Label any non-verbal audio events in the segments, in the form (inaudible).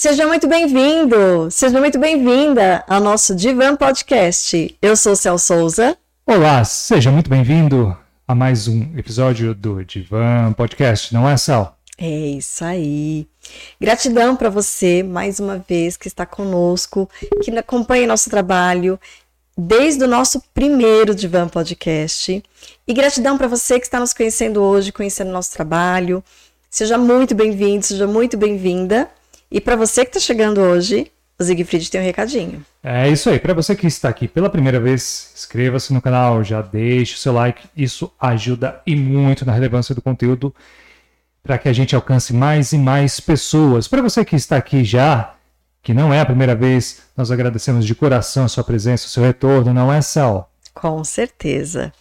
Seja muito bem-vindo, seja muito bem-vinda ao nosso Divan Podcast. Eu sou Cel Souza. Olá, seja muito bem-vindo a mais um episódio do Divan Podcast, não é, Cel? É isso aí. Gratidão para você mais uma vez que está conosco, que acompanha nosso trabalho desde o nosso primeiro Divan Podcast. E gratidão para você que está nos conhecendo hoje, conhecendo nosso trabalho. Seja muito bem-vindo, seja muito bem-vinda. E para você que está chegando hoje, o Siegfried tem um recadinho. É isso aí. Para você que está aqui pela primeira vez, inscreva-se no canal, já deixe o seu like. Isso ajuda e muito na relevância do conteúdo para que a gente alcance mais e mais pessoas. Para você que está aqui já, que não é a primeira vez, nós agradecemos de coração a sua presença, o seu retorno, não é, Sal? Com certeza.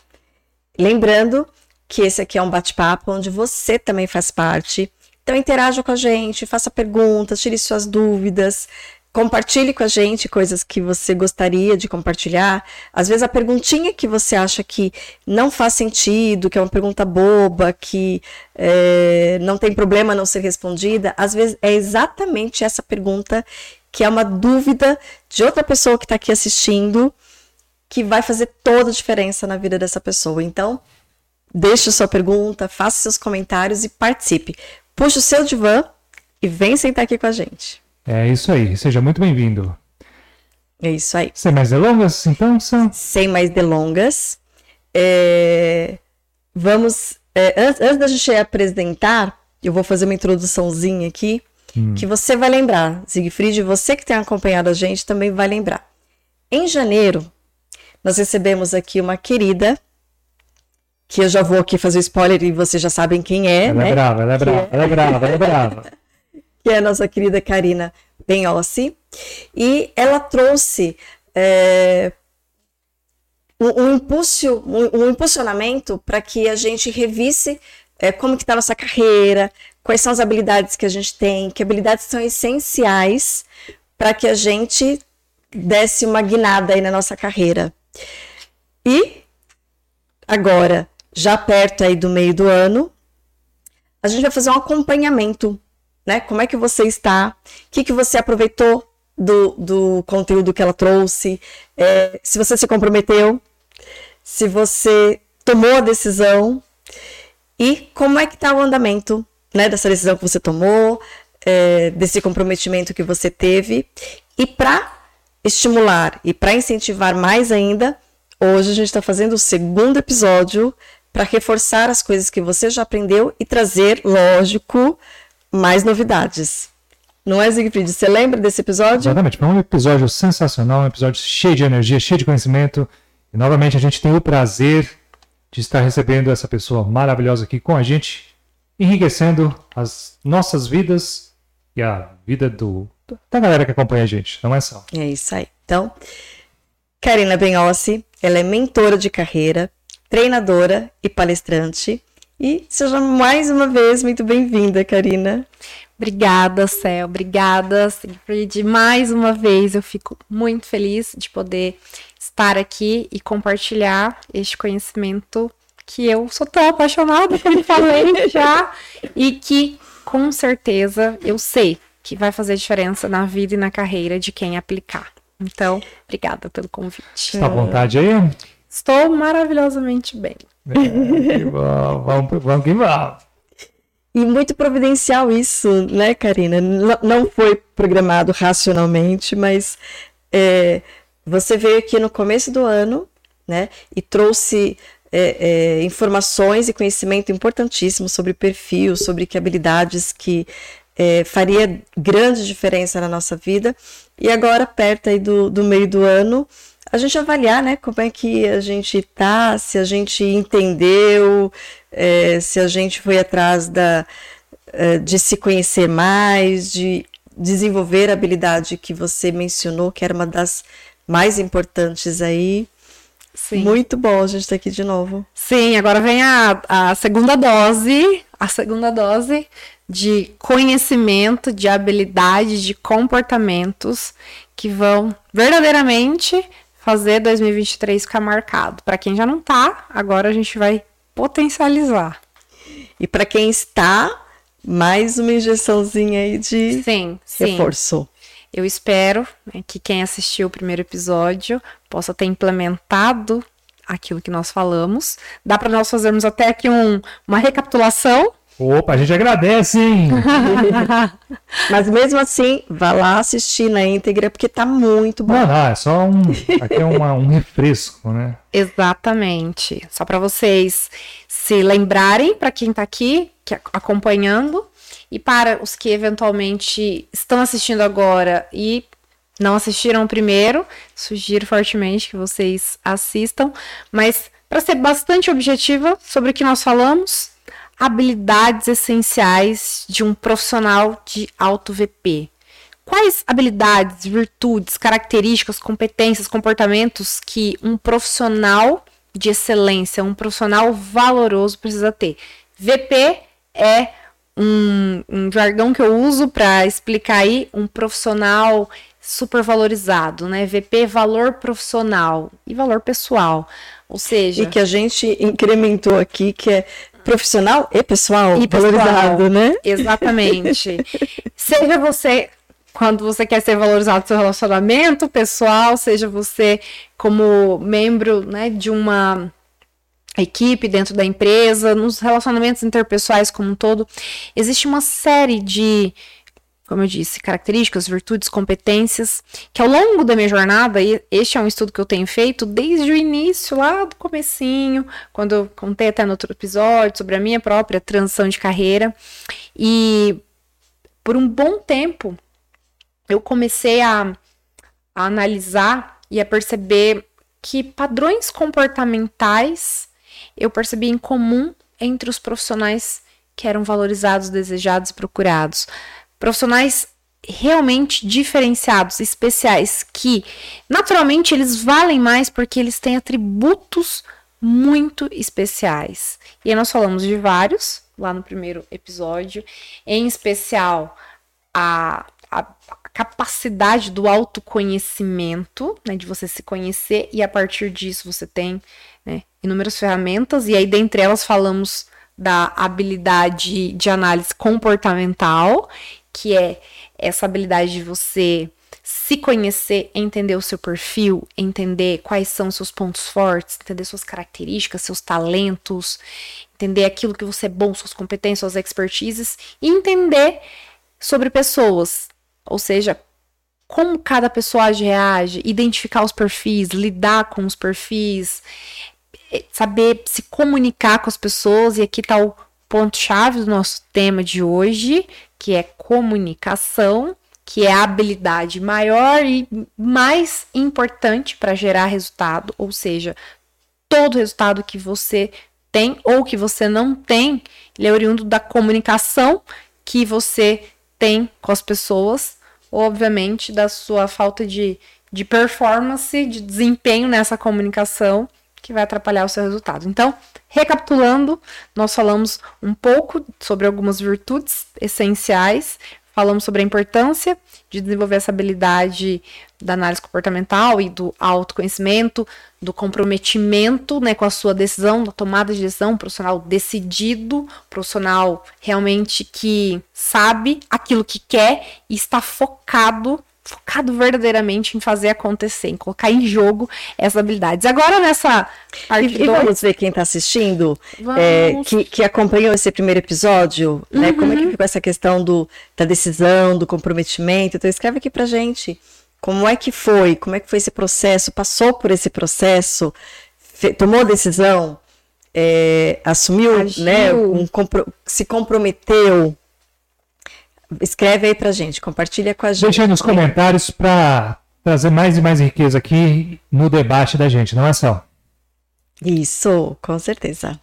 Lembrando que esse aqui é um bate-papo onde você também faz parte então interaja com a gente, faça perguntas, tire suas dúvidas, compartilhe com a gente coisas que você gostaria de compartilhar. Às vezes a perguntinha que você acha que não faz sentido, que é uma pergunta boba, que é, não tem problema não ser respondida, às vezes é exatamente essa pergunta que é uma dúvida de outra pessoa que está aqui assistindo, que vai fazer toda a diferença na vida dessa pessoa. Então, deixe sua pergunta, faça seus comentários e participe puxa o seu divã e vem sentar aqui com a gente. É isso aí, seja muito bem-vindo. É isso aí. Sem mais delongas, então, Sam? Sem mais delongas. É... Vamos. É, antes, antes da gente apresentar, eu vou fazer uma introduçãozinha aqui, hum. que você vai lembrar. Siegfried, você que tem acompanhado a gente também vai lembrar. Em janeiro, nós recebemos aqui uma querida que eu já vou aqui fazer o spoiler e vocês já sabem quem é. Ela é né? é brava, ela é brava, é... ela é brava, ela é brava. (laughs) que é a nossa querida Karina Benhossi. E ela trouxe é, um, um, impulso, um, um impulsionamento para que a gente revisse é, como que está a nossa carreira, quais são as habilidades que a gente tem, que habilidades são essenciais para que a gente desse uma guinada aí na nossa carreira. E agora, já perto aí do meio do ano, a gente vai fazer um acompanhamento, né? Como é que você está? O que, que você aproveitou do, do conteúdo que ela trouxe? É, se você se comprometeu, se você tomou a decisão e como é que está o andamento né, dessa decisão que você tomou, é, desse comprometimento que você teve. E para estimular e para incentivar mais ainda, hoje a gente está fazendo o segundo episódio para reforçar as coisas que você já aprendeu e trazer, lógico, mais novidades. Não é, Siegfried? Você lembra desse episódio? Exatamente. Foi um episódio sensacional, um episódio cheio de energia, cheio de conhecimento. E novamente a gente tem o prazer de estar recebendo essa pessoa maravilhosa aqui com a gente, enriquecendo as nossas vidas e a vida do, da galera que acompanha a gente, não é só? É isso aí. Então, Karina Benhossi, ela é mentora de carreira, treinadora e palestrante. E seja mais uma vez muito bem-vinda, Karina. Obrigada, Céu. Obrigada, Sigfrid. Mais uma vez eu fico muito feliz de poder estar aqui e compartilhar este conhecimento que eu sou tão apaixonada, como falei (laughs) já, e que com certeza eu sei que vai fazer diferença na vida e na carreira de quem aplicar. Então, obrigada pelo convite. Está à vontade aí? Estou maravilhosamente bem. É, que bom, vamos, vamos que vamos. E muito providencial isso, né, Karina? Não foi programado racionalmente, mas é, você veio aqui no começo do ano, né, e trouxe é, é, informações e conhecimento importantíssimo sobre perfil, sobre que habilidades que é, faria grande diferença na nossa vida. E agora, perto aí do, do meio do ano, a gente avaliar, né, como é que a gente tá, se a gente entendeu, é, se a gente foi atrás da, é, de se conhecer mais, de desenvolver a habilidade que você mencionou, que era uma das mais importantes aí. Sim. Muito bom a gente estar tá aqui de novo. Sim, agora vem a, a segunda dose, a segunda dose de conhecimento, de habilidade, de comportamentos que vão verdadeiramente fazer 2023 ficar marcado. Para quem já não tá, agora a gente vai potencializar. E para quem está, mais uma injeçãozinha aí de sim, sim. reforço. Eu espero né, que quem assistiu o primeiro episódio possa ter implementado aquilo que nós falamos. Dá para nós fazermos até aqui um, uma recapitulação. Opa, a gente agradece, hein? (laughs) Mas mesmo assim, vá lá assistir na íntegra, porque tá muito bom. Não, não, é só um. Aqui é uma, um refresco, né? Exatamente. Só para vocês se lembrarem, para quem tá aqui que, acompanhando, e para os que eventualmente estão assistindo agora e não assistiram o primeiro, sugiro fortemente que vocês assistam. Mas para ser bastante objetiva sobre o que nós falamos, habilidades essenciais de um profissional de alto VP. Quais habilidades, virtudes, características, competências, comportamentos que um profissional de excelência, um profissional valoroso precisa ter? VP é um, um jargão que eu uso para explicar aí um profissional super valorizado, né? VP valor profissional e valor pessoal. Ou seja, e que a gente incrementou aqui que é profissional e pessoal e valorizado, pessoal, né? Exatamente. seja você quando você quer ser valorizado no seu relacionamento pessoal, seja você como membro, né, de uma equipe dentro da empresa, nos relacionamentos interpessoais como um todo, existe uma série de como eu disse, características, virtudes, competências, que ao longo da minha jornada, e este é um estudo que eu tenho feito desde o início, lá do comecinho, quando eu contei até no outro episódio sobre a minha própria transição de carreira, e por um bom tempo eu comecei a, a analisar e a perceber que padrões comportamentais eu percebi em comum entre os profissionais que eram valorizados, desejados e procurados profissionais realmente diferenciados, especiais, que naturalmente eles valem mais porque eles têm atributos muito especiais. E aí nós falamos de vários lá no primeiro episódio, em especial a, a capacidade do autoconhecimento, né, de você se conhecer e a partir disso você tem né, inúmeras ferramentas e aí dentre elas falamos da habilidade de análise comportamental que é essa habilidade de você se conhecer, entender o seu perfil, entender quais são seus pontos fortes, entender suas características, seus talentos, entender aquilo que você é bom, suas competências, suas expertises e entender sobre pessoas, ou seja, como cada pessoa reage, identificar os perfis, lidar com os perfis, eh, saber se comunicar com as pessoas, e aqui está o ponto-chave do nosso tema de hoje, que é comunicação, que é a habilidade maior e mais importante para gerar resultado, ou seja, todo resultado que você tem ou que você não tem, ele é oriundo da comunicação que você tem com as pessoas, obviamente da sua falta de, de performance, de desempenho nessa comunicação que vai atrapalhar o seu resultado. Então, recapitulando, nós falamos um pouco sobre algumas virtudes essenciais, falamos sobre a importância de desenvolver essa habilidade da análise comportamental e do autoconhecimento, do comprometimento né, com a sua decisão, da tomada de decisão, um profissional decidido, profissional realmente que sabe aquilo que quer e está focado focado verdadeiramente em fazer acontecer, em colocar em jogo essas habilidades. Agora nessa parte E, e vamos ver quem está assistindo, é, que, que acompanhou esse primeiro episódio, uhum. né? Como é que uhum. ficou essa questão do, da decisão, do comprometimento? Então escreve aqui pra gente. Como é que foi? Como é que foi esse processo? Passou por esse processo? tomou decisão? É, assumiu, Agiu. né? Um, se comprometeu Escreve aí pra gente, compartilha com a gente. Deixa aí nos comentários para trazer mais e mais riqueza aqui no debate da gente, não é só? Isso, com certeza.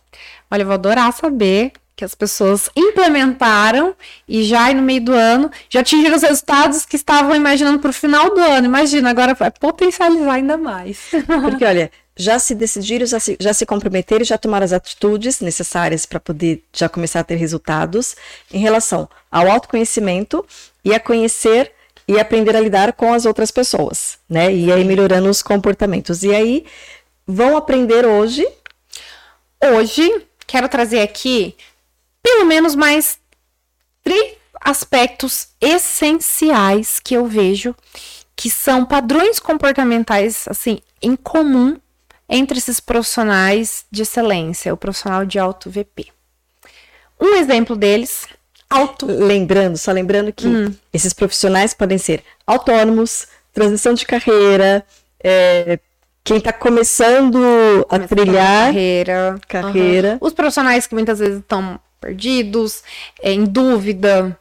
Olha, eu vou adorar saber que as pessoas implementaram e já no meio do ano já atingiram os resultados que estavam imaginando para o final do ano. Imagina, agora vai potencializar ainda mais. Porque, olha, já se decidiram, já se, já se comprometeram, já tomaram as atitudes necessárias para poder já começar a ter resultados em relação ao autoconhecimento e a conhecer e aprender a lidar com as outras pessoas, né? E aí melhorando os comportamentos. E aí vão aprender hoje. Hoje, quero trazer aqui pelo menos mais três aspectos essenciais que eu vejo que são padrões comportamentais assim em comum entre esses profissionais de excelência, o profissional de alto VP. Um exemplo deles, alto. Lembrando, só lembrando que hum. esses profissionais podem ser autônomos, transição de carreira, é, quem está começando a trilhar carreira, carreira. Uhum. os profissionais que muitas vezes estão perdidos, é, em dúvida,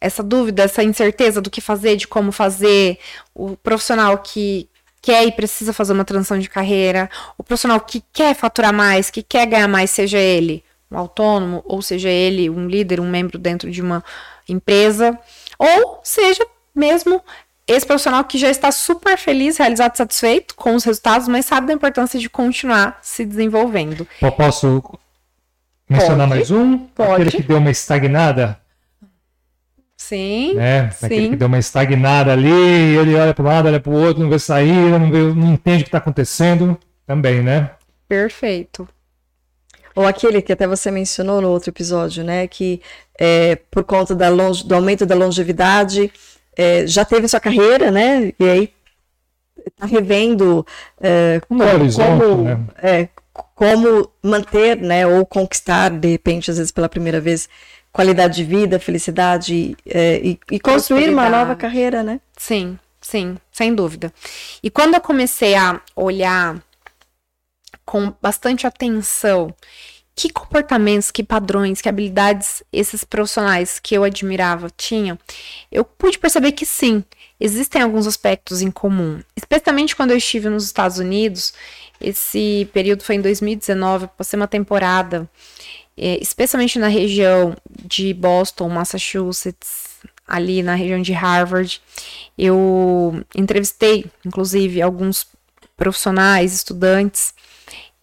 essa dúvida, essa incerteza do que fazer, de como fazer, o profissional que quer e precisa fazer uma transição de carreira, o profissional que quer faturar mais, que quer ganhar mais, seja ele um autônomo, ou seja ele um líder, um membro dentro de uma empresa, ou seja mesmo esse profissional que já está super feliz, realizado, satisfeito com os resultados, mas sabe da importância de continuar se desenvolvendo. Eu posso mencionar Pode. mais um? Pode. Aquele que deu uma estagnada? Sim. né? Aquele sim. que deu uma estagnada ali, ele olha para um lado, olha para o outro, não vê saída, não, vê, não entende o que está acontecendo. Também, né? Perfeito. Ou aquele que até você mencionou no outro episódio, né? Que é, por conta longe, do aumento da longevidade, é, já teve sua carreira, né? E aí está revendo é, como, como, né? é, como manter, né? Ou conquistar, de repente, às vezes pela primeira vez, qualidade de vida, felicidade é, e, e construir uma nova carreira, né? Sim, sim, sem dúvida. E quando eu comecei a olhar com bastante atenção que comportamentos, que padrões, que habilidades esses profissionais que eu admirava tinham, eu pude perceber que sim, existem alguns aspectos em comum. Especialmente quando eu estive nos Estados Unidos, esse período foi em 2019, eu passei uma temporada, eh, especialmente na região de Boston, Massachusetts, ali na região de Harvard. Eu entrevistei, inclusive, alguns profissionais, estudantes,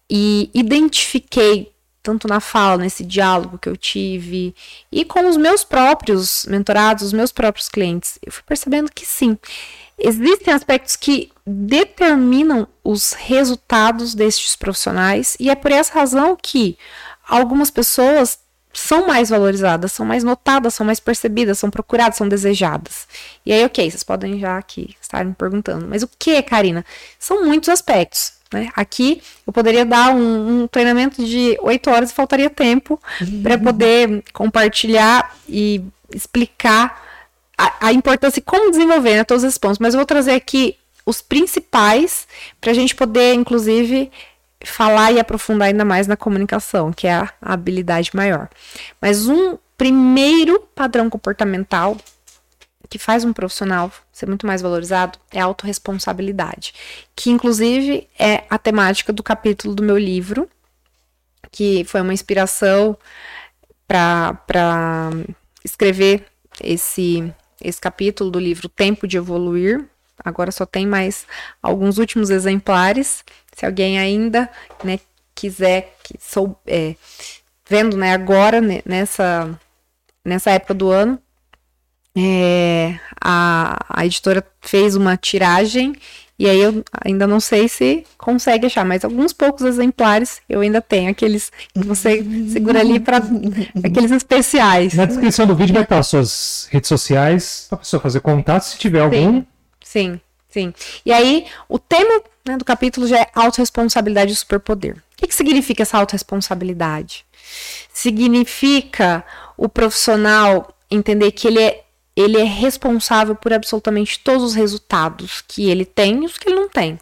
e identifiquei, tanto na fala, nesse diálogo que eu tive, e com os meus próprios mentorados, os meus próprios clientes, eu fui percebendo que sim, existem aspectos que determinam os resultados destes profissionais, e é por essa razão que algumas pessoas são mais valorizadas, são mais notadas, são mais percebidas, são procuradas, são desejadas. E aí, ok, vocês podem já aqui estar me perguntando, mas o que, Karina? São muitos aspectos. Né? Aqui eu poderia dar um, um treinamento de oito horas e faltaria tempo para poder compartilhar e explicar a, a importância e como desenvolver né, todos esses pontos. Mas eu vou trazer aqui os principais para a gente poder, inclusive, falar e aprofundar ainda mais na comunicação, que é a habilidade maior. Mas um primeiro padrão comportamental que faz um profissional ser muito mais valorizado é a autorresponsabilidade, que inclusive é a temática do capítulo do meu livro, que foi uma inspiração para escrever esse, esse capítulo do livro Tempo de Evoluir. Agora só tem mais alguns últimos exemplares. Se alguém ainda né, quiser, que sou, é, vendo né, agora, né, nessa, nessa época do ano, é, a, a editora fez uma tiragem e aí eu ainda não sei se consegue achar, mas alguns poucos exemplares eu ainda tenho, aqueles que você (laughs) segura ali para aqueles especiais. Na descrição do vídeo vai estar as suas redes sociais, para a pessoa fazer contato, se tiver algum. Sim, sim. E aí, o tema né, do capítulo já é autorresponsabilidade e superpoder. O que, que significa essa autorresponsabilidade? Significa o profissional entender que ele é ele é responsável por absolutamente todos os resultados que ele tem e os que ele não tem.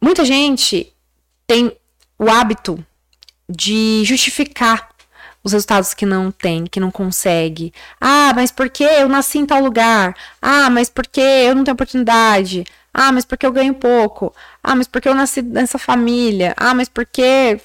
Muita gente tem o hábito de justificar os resultados que não tem, que não consegue. Ah, mas porque eu nasci em tal lugar? Ah, mas porque eu não tenho oportunidade? Ah, mas porque eu ganho pouco? Ah, mas porque eu nasci nessa família? Ah, mas porque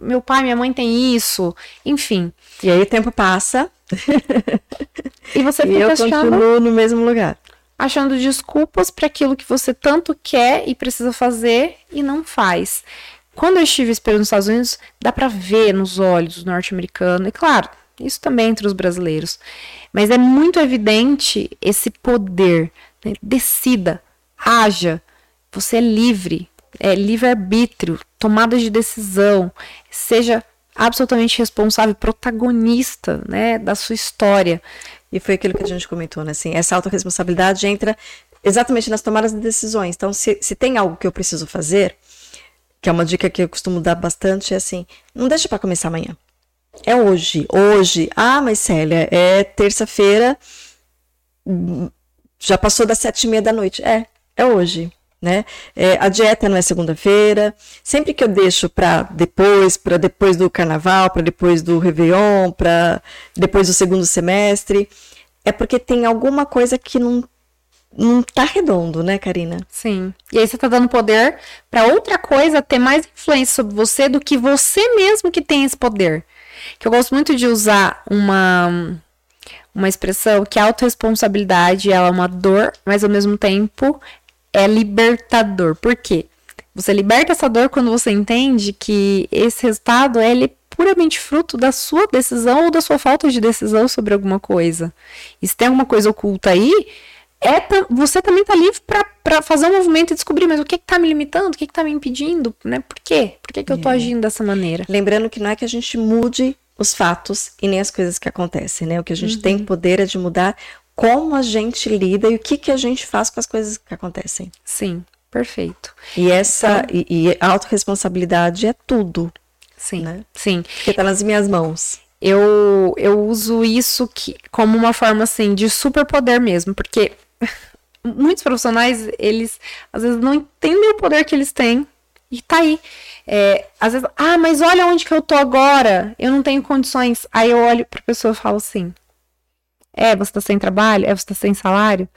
meu pai e minha mãe têm isso? Enfim. E aí o tempo passa. (laughs) e você e fica eu achando, continuo no mesmo lugar. achando desculpas para aquilo que você tanto quer e precisa fazer e não faz. Quando eu estive esse período nos Estados Unidos, dá para ver nos olhos do norte-americano, e claro, isso também entre os brasileiros. Mas é muito evidente esse poder. Né? Decida, haja. Você é livre, é livre-arbítrio, tomada de decisão. Seja absolutamente responsável, protagonista, né, da sua história. E foi aquilo que a gente comentou, né? Assim, essa autorresponsabilidade entra exatamente nas tomadas de decisões. Então, se, se tem algo que eu preciso fazer, que é uma dica que eu costumo dar bastante, é assim: não deixa para começar amanhã. É hoje. Hoje. Ah, mas Célia, é terça-feira, já passou das sete e meia da noite. É, é hoje. Né? É, a dieta não é segunda-feira. Sempre que eu deixo para depois, para depois do carnaval, para depois do Réveillon, para depois do segundo semestre, é porque tem alguma coisa que não não tá redondo, né, Karina? Sim. E aí você tá dando poder para outra coisa ter mais influência sobre você do que você mesmo que tem esse poder. Que eu gosto muito de usar uma uma expressão que a autorresponsabilidade ela é uma dor, mas ao mesmo tempo é libertador. Por quê? Você liberta essa dor quando você entende que esse resultado é ele puramente fruto da sua decisão ou da sua falta de decisão sobre alguma coisa. E se tem alguma coisa oculta aí, é você também tá livre para fazer um movimento e descobrir, mas o que que tá me limitando, o que que tá me impedindo, né? Por quê? Por que que eu tô é. agindo dessa maneira? Lembrando que não é que a gente mude os fatos e nem as coisas que acontecem, né? O que a gente uhum. tem poder é de mudar como a gente lida e o que que a gente faz com as coisas que acontecem. Sim, perfeito. E essa então, e, e a autorresponsabilidade é tudo. Sim, né? sim. Porque tá nas minhas mãos eu, eu uso isso que, como uma forma assim de superpoder mesmo, porque muitos profissionais, eles às vezes não entendem o poder que eles têm e tá aí. É, às vezes, ah, mas olha onde que eu tô agora, eu não tenho condições. Aí eu olho pra pessoa e falo assim: é, você tá sem trabalho? É, você tá sem salário?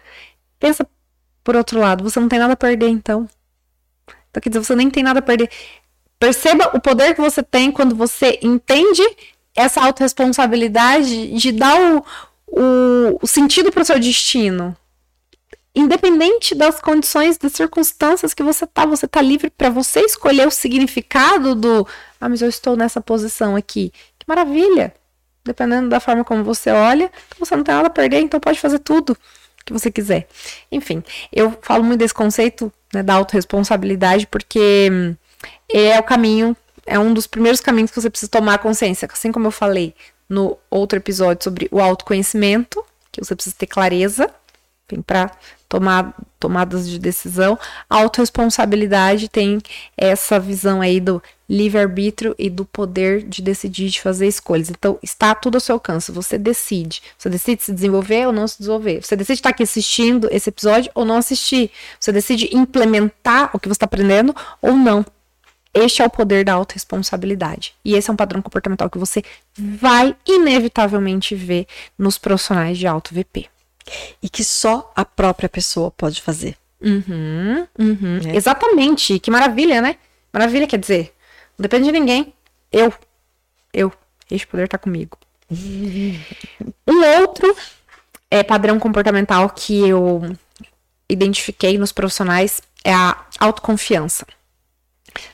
Pensa por outro lado, você não tem nada a perder então. Então quer dizer, você nem tem nada a perder. Perceba o poder que você tem quando você entende essa autorresponsabilidade de dar o, o, o sentido para o seu destino independente das condições, das circunstâncias que você tá, você tá livre para você escolher o significado do, ah, mas eu estou nessa posição aqui. Que maravilha! Dependendo da forma como você olha, você não tem nada a perder, então pode fazer tudo que você quiser. Enfim, eu falo muito desse conceito né, da autorresponsabilidade porque hum, é o caminho, é um dos primeiros caminhos que você precisa tomar consciência. Assim como eu falei no outro episódio sobre o autoconhecimento, que você precisa ter clareza para tomar tomadas de decisão. A autorresponsabilidade tem essa visão aí do livre-arbítrio e do poder de decidir, de fazer escolhas. Então, está tudo ao seu alcance. Você decide. Você decide se desenvolver ou não se desenvolver. Você decide estar aqui assistindo esse episódio ou não assistir. Você decide implementar o que você está aprendendo ou não. Este é o poder da autorresponsabilidade. E esse é um padrão comportamental que você vai inevitavelmente ver nos profissionais de auto VP e que só a própria pessoa pode fazer. Uhum, uhum. É. Exatamente. Que maravilha, né? Maravilha quer dizer, não depende de ninguém. Eu, eu, este poder tá comigo. (laughs) um outro é, padrão comportamental que eu identifiquei nos profissionais é a autoconfiança.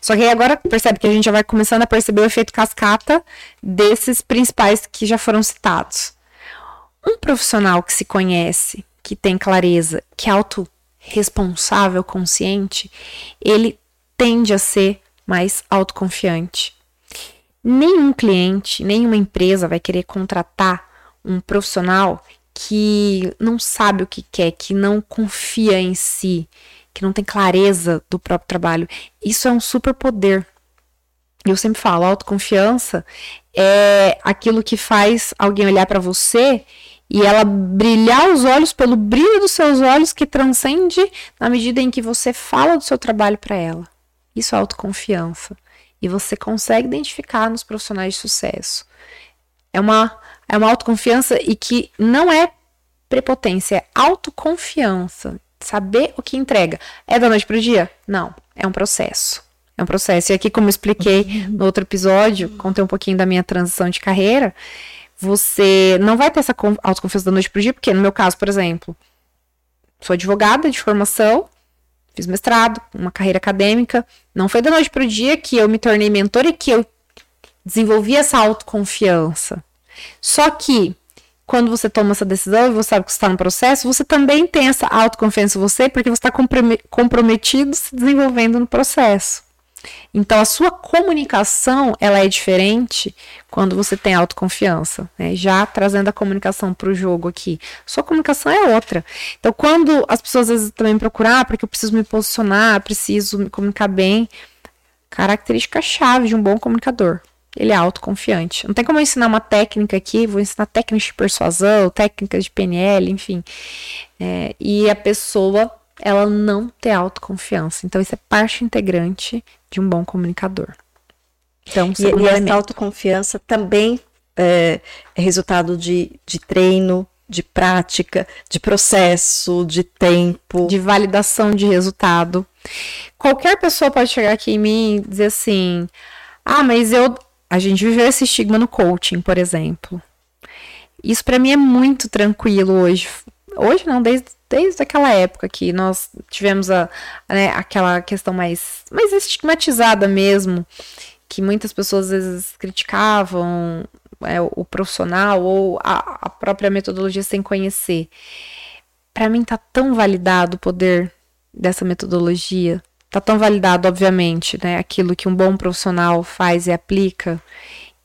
Só que aí agora percebe que a gente já vai começando a perceber o efeito cascata desses principais que já foram citados. Um profissional que se conhece, que tem clareza, que é autorresponsável, consciente, ele tende a ser mais autoconfiante. Nenhum cliente, nenhuma empresa vai querer contratar um profissional que não sabe o que quer, que não confia em si, que não tem clareza do próprio trabalho. Isso é um superpoder. Eu sempre falo, autoconfiança é aquilo que faz alguém olhar para você e ela brilhar os olhos pelo brilho dos seus olhos que transcende na medida em que você fala do seu trabalho para ela. Isso é autoconfiança. E você consegue identificar nos profissionais de sucesso. É uma, é uma autoconfiança e que não é prepotência, é autoconfiança. Saber o que entrega. É da noite para o dia? Não. É um processo. É um processo. E aqui, como eu expliquei no outro episódio, contei um pouquinho da minha transição de carreira você não vai ter essa autoconfiança da noite pro dia, porque no meu caso, por exemplo, sou advogada de formação, fiz mestrado, uma carreira acadêmica, não foi da noite pro dia que eu me tornei mentora e que eu desenvolvi essa autoconfiança. Só que quando você toma essa decisão e você sabe que está no processo, você também tem essa autoconfiança em você, porque você está comprometido se desenvolvendo no processo. Então a sua comunicação ela é diferente quando você tem autoconfiança, né? Já trazendo a comunicação para o jogo aqui, sua comunicação é outra. Então quando as pessoas às vezes também procuram, ah, porque eu preciso me posicionar, preciso me comunicar bem, característica chave de um bom comunicador. Ele é autoconfiante. Não tem como eu ensinar uma técnica aqui, vou ensinar técnicas de persuasão, técnicas de PNL, enfim. É, e a pessoa ela não ter autoconfiança. Então, isso é parte integrante de um bom comunicador. Então, e, e essa autoconfiança também é, é resultado de, de treino, de prática, de processo, de tempo. De validação de resultado. Qualquer pessoa pode chegar aqui em mim e dizer assim: ah, mas eu. A gente viveu esse estigma no coaching, por exemplo. Isso para mim é muito tranquilo hoje. Hoje não, desde desde aquela época que nós tivemos a, né, aquela questão mais, mais estigmatizada mesmo, que muitas pessoas às vezes criticavam é, o, profissional ou a, a própria metodologia sem conhecer. Para mim tá tão validado o poder dessa metodologia, tá tão validado, obviamente, né, aquilo que um bom profissional faz e aplica,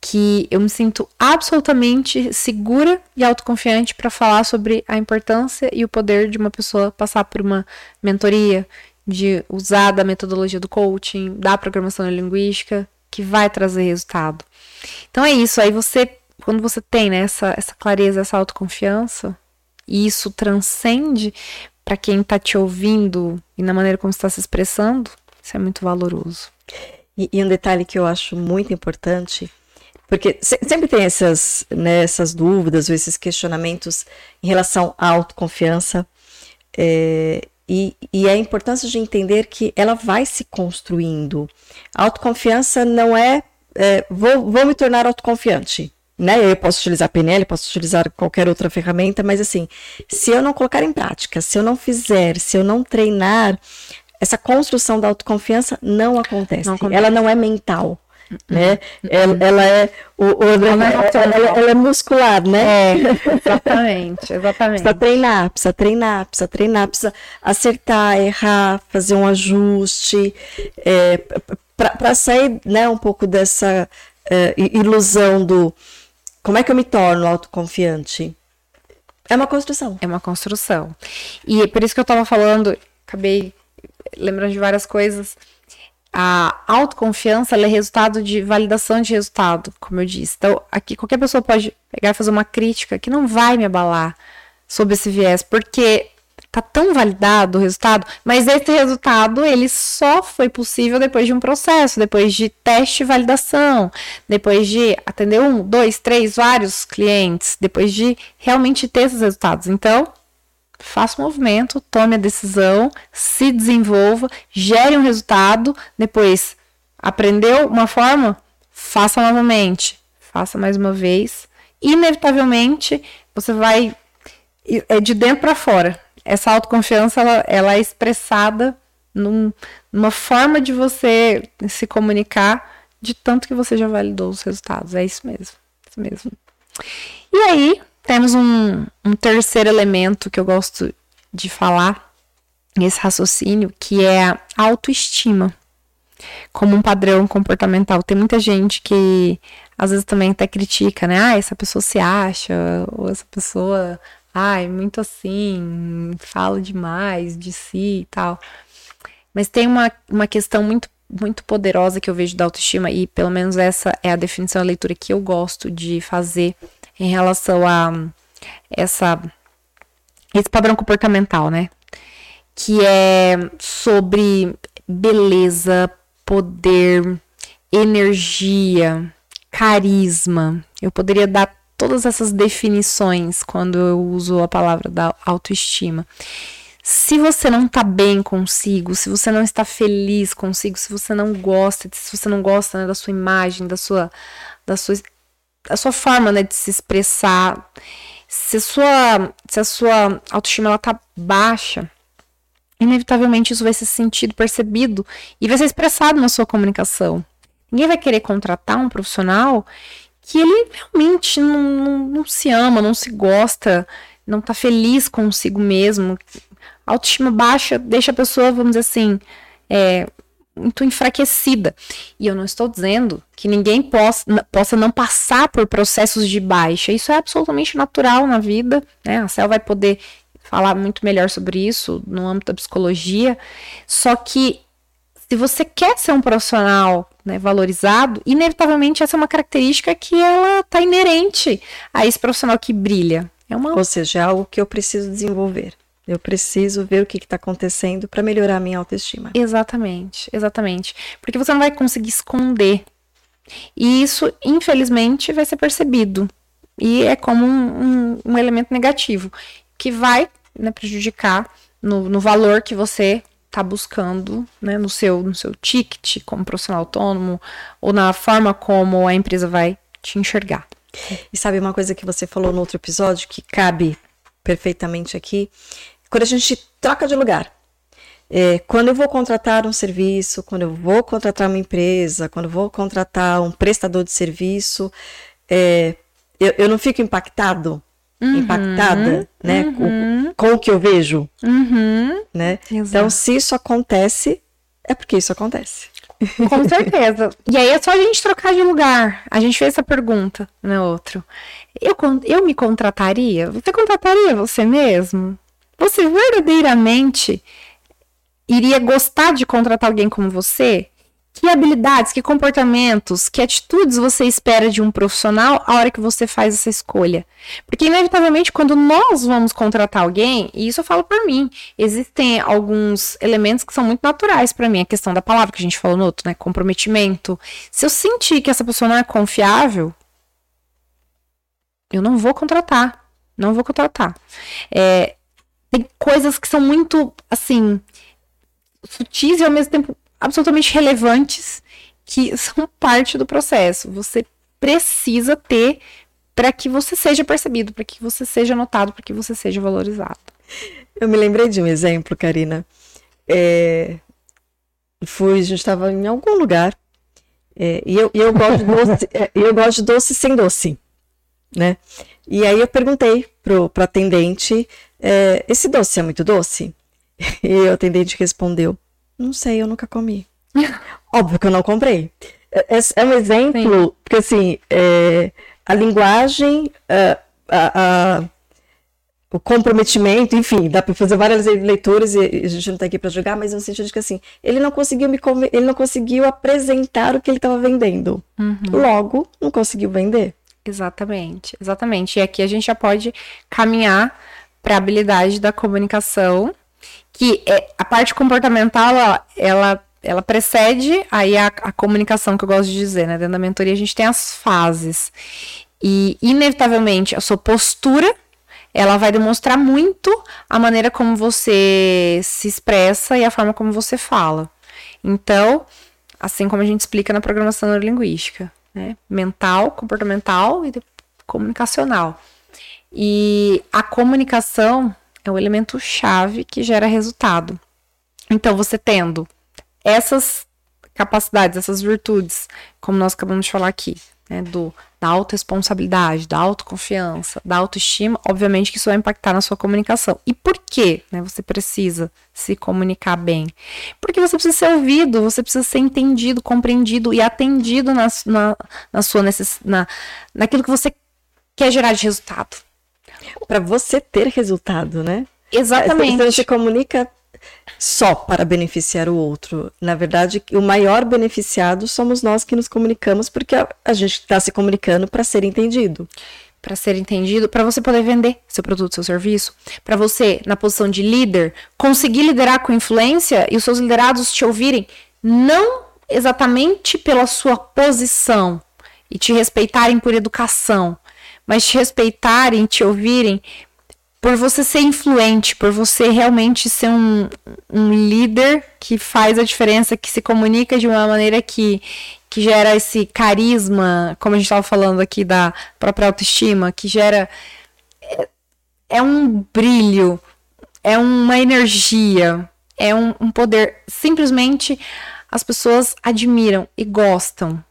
que eu me sinto absolutamente segura e autoconfiante para falar sobre a importância e o poder de uma pessoa passar por uma mentoria, de usar da metodologia do coaching, da programação linguística, que vai trazer resultado. Então é isso, aí você, quando você tem né, essa, essa clareza, essa autoconfiança, e isso transcende para quem está te ouvindo e na maneira como está se expressando, isso é muito valoroso. E, e um detalhe que eu acho muito importante porque sempre tem essas, né, essas dúvidas ou esses questionamentos em relação à autoconfiança. É, e, e a importância de entender que ela vai se construindo. A autoconfiança não é, é vou, vou me tornar autoconfiante. Né? Eu posso utilizar PNL, posso utilizar qualquer outra ferramenta, mas assim, se eu não colocar em prática, se eu não fizer, se eu não treinar, essa construção da autoconfiança não acontece. Não acontece. Ela não é mental né? Ela, ela é o, o ela, ela, ela, é muscular, né? É, exatamente, (laughs) exatamente. precisa treinar, precisa treinar, precisa treinar, precisa acertar, errar, fazer um ajuste, é, para sair, né, um pouco dessa é, ilusão do como é que eu me torno autoconfiante. É uma construção. É uma construção. E por isso que eu estava falando, acabei lembrando de várias coisas a autoconfiança é resultado de validação de resultado, como eu disse. Então, aqui qualquer pessoa pode pegar e fazer uma crítica que não vai me abalar sobre esse viés, porque tá tão validado o resultado, mas esse resultado ele só foi possível depois de um processo, depois de teste e validação, depois de atender um, dois, três, vários clientes, depois de realmente ter esses resultados. Então, faça o movimento, tome a decisão, se desenvolva, gere um resultado, depois aprendeu uma forma, faça novamente, faça mais uma vez. Inevitavelmente, você vai é de dentro para fora. Essa autoconfiança ela, ela é expressada num, numa forma de você se comunicar de tanto que você já validou os resultados. É isso mesmo. Isso mesmo. E aí, temos um, um terceiro elemento que eu gosto de falar nesse raciocínio, que é a autoestima como um padrão comportamental. Tem muita gente que às vezes também até critica, né? Ah, essa pessoa se acha, ou essa pessoa, ai, muito assim, fala demais de si e tal. Mas tem uma, uma questão muito, muito poderosa que eu vejo da autoestima, e pelo menos essa é a definição da leitura que eu gosto de fazer em relação a essa esse padrão comportamental, né? Que é sobre beleza, poder, energia, carisma. Eu poderia dar todas essas definições quando eu uso a palavra da autoestima. Se você não tá bem consigo, se você não está feliz consigo, se você não gosta, se você não gosta né, da sua imagem, da sua, da sua a sua forma né, de se expressar, se a sua, se a sua autoestima ela tá baixa, inevitavelmente isso vai ser sentido, percebido e vai ser expressado na sua comunicação. Ninguém vai querer contratar um profissional que ele realmente não, não, não se ama, não se gosta, não tá feliz consigo mesmo. A autoestima baixa deixa a pessoa, vamos dizer assim, é, muito enfraquecida. E eu não estou dizendo que ninguém possa, possa não passar por processos de baixa. Isso é absolutamente natural na vida, né? A Cel vai poder falar muito melhor sobre isso no âmbito da psicologia. Só que se você quer ser um profissional né, valorizado, inevitavelmente essa é uma característica que ela está inerente a esse profissional que brilha. É uma... Ou seja, é algo que eu preciso desenvolver. Eu preciso ver o que está acontecendo para melhorar a minha autoestima. Exatamente, exatamente. Porque você não vai conseguir esconder. E isso, infelizmente, vai ser percebido. E é como um, um, um elemento negativo, que vai né, prejudicar no, no valor que você está buscando né, no, seu, no seu ticket como profissional autônomo ou na forma como a empresa vai te enxergar. E sabe uma coisa que você falou no outro episódio que cabe perfeitamente aqui? Quando a gente troca de lugar. É, quando eu vou contratar um serviço, quando eu vou contratar uma empresa, quando eu vou contratar um prestador de serviço, é, eu, eu não fico impactado uhum, impactada, né, uhum. com, com, o que eu vejo, uhum, né? Então, se isso acontece, é porque isso acontece. Com (laughs) certeza. e aí é só a gente trocar de lugar. A gente fez essa pergunta no outro. Eu, eu me contrataria? Você contrataria você mesmo? Você verdadeiramente iria gostar de contratar alguém como você? Que habilidades, que comportamentos, que atitudes você espera de um profissional a hora que você faz essa escolha? Porque, inevitavelmente, quando nós vamos contratar alguém, e isso eu falo por mim, existem alguns elementos que são muito naturais para mim. A questão da palavra que a gente falou no outro, né? Comprometimento. Se eu sentir que essa pessoa não é confiável, eu não vou contratar. Não vou contratar. É, tem coisas que são muito, assim, sutis e ao mesmo tempo absolutamente relevantes que (laughs) são parte do processo. Você precisa ter para que você seja percebido, para que você seja notado, para que você seja valorizado. Eu me lembrei de um exemplo, Karina. É, fui, a gente estava em algum lugar é, e eu, eu, gosto de doce, (laughs) é, eu gosto de doce sem doce, né? E aí eu perguntei pro, pro atendente, é, esse doce é muito doce? (laughs) E o atendente respondeu, não sei, eu nunca comi. (laughs) Óbvio que eu não comprei. É, é, é um exemplo, Sim. porque assim, é, a linguagem, a, a, a, o comprometimento, enfim, dá para fazer várias leituras e a gente não está aqui para jogar, mas no sentido de que assim, ele não conseguiu me ele não conseguiu apresentar o que ele estava vendendo. Uhum. Logo, não conseguiu vender. Exatamente, exatamente. E aqui a gente já pode caminhar para a habilidade da comunicação que é, a parte comportamental, ó, ela, ela precede aí a, a, comunicação que eu gosto de dizer, né? Dentro da mentoria a gente tem as fases. E, inevitavelmente, a sua postura, ela vai demonstrar muito a maneira como você se expressa e a forma como você fala. Então, assim como a gente explica na programação neurolinguística, né? Mental, comportamental e comunicacional. E a comunicação, é o elemento chave que gera resultado. Então, você tendo essas capacidades, essas virtudes, como nós acabamos de falar aqui, né, do, da autorresponsabilidade, da autoconfiança, da autoestima, obviamente que isso vai impactar na sua comunicação. E por que né, você precisa se comunicar bem? Porque você precisa ser ouvido, você precisa ser entendido, compreendido e atendido na, na, na sua necess, na, naquilo que você quer gerar de resultado para você ter resultado, né? Exatamente. Então você comunica só para beneficiar o outro. Na verdade, o maior beneficiado somos nós que nos comunicamos, porque a, gente está se comunicando para ser entendido. Para ser entendido, para você poder vender seu produto, seu serviço, para você, na posição de líder, conseguir liderar com influência e os seus liderados te ouvirem, não exatamente pela sua posição e te respeitarem por educação, mas te respeitarem, te ouvirem, por você ser influente, por você realmente ser um, um líder que faz a diferença, que se comunica de uma maneira que, que gera esse carisma, como a gente estava falando aqui da própria autoestima, que gera. É, é um brilho, é uma energia, é um, um poder. Simplesmente as pessoas admiram e gostam.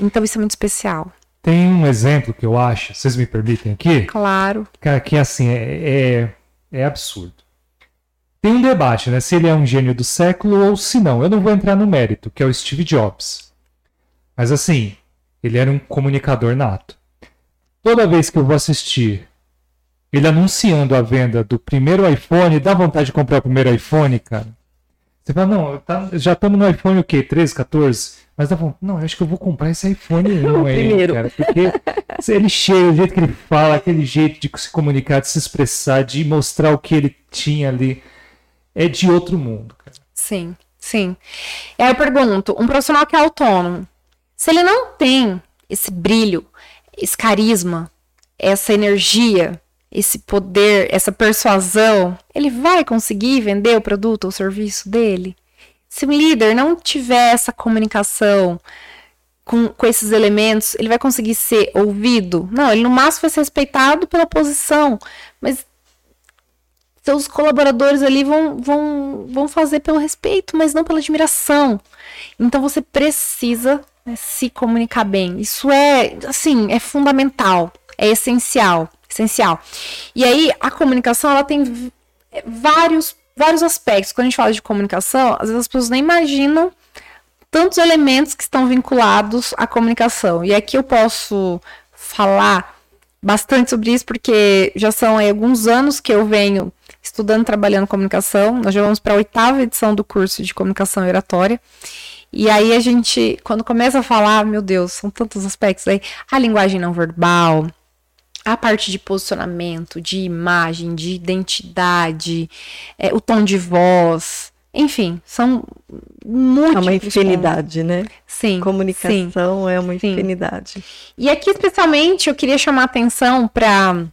Então isso é muito especial. Tem um exemplo que eu acho, vocês me permitem aqui? Claro. Que, que assim, é, é, é absurdo. tem um debate, né? Se ele é um gênio do século ou se não. Eu não vou entrar no mérito, que é o Steve Jobs. Mas assim, ele era um comunicador nato. Toda vez que eu vou assistir ele anunciando a venda do primeiro iPhone, dá vontade de comprar o primeiro iPhone, cara. Você fala, não, tá, já estamos no iPhone o quê? 13, 14? Mas dá vontade, não, eu acho que eu vou comprar esse iPhone 1 (laughs) aí, primeiro. cara. Porque ele cheio, o jeito que ele fala, aquele jeito de se comunicar, de se expressar, de mostrar o que ele tinha ali é de outro mundo, cara. Sim, sim. E aí eu pergunto, um profissional que é autônomo, se ele não tem esse brilho, esse carisma, essa energia, esse poder, essa persuasão, ele vai conseguir vender o produto ou serviço dele? Se o líder não tiver essa comunicação com, com esses elementos, ele vai conseguir ser ouvido? Não, ele no máximo vai ser respeitado pela posição, mas seus colaboradores ali vão, vão, vão fazer pelo respeito, mas não pela admiração. Então você precisa né, se comunicar bem. Isso é, assim, é fundamental, é essencial, essencial. E aí a comunicação ela tem vários vários aspectos. Quando a gente fala de comunicação, às vezes as pessoas nem imaginam tantos elementos que estão vinculados à comunicação. E aqui eu posso falar bastante sobre isso porque já são alguns anos que eu venho estudando, trabalhando comunicação. Nós já vamos para a oitava edição do curso de comunicação oratória. E aí a gente, quando começa a falar, meu Deus, são tantos aspectos aí, a linguagem não verbal, a parte de posicionamento, de imagem, de identidade, é, o tom de voz, enfim, são muito. É uma infinidade, né? Sim. Comunicação sim, é uma infinidade. Sim. E aqui, especialmente, eu queria chamar a atenção para,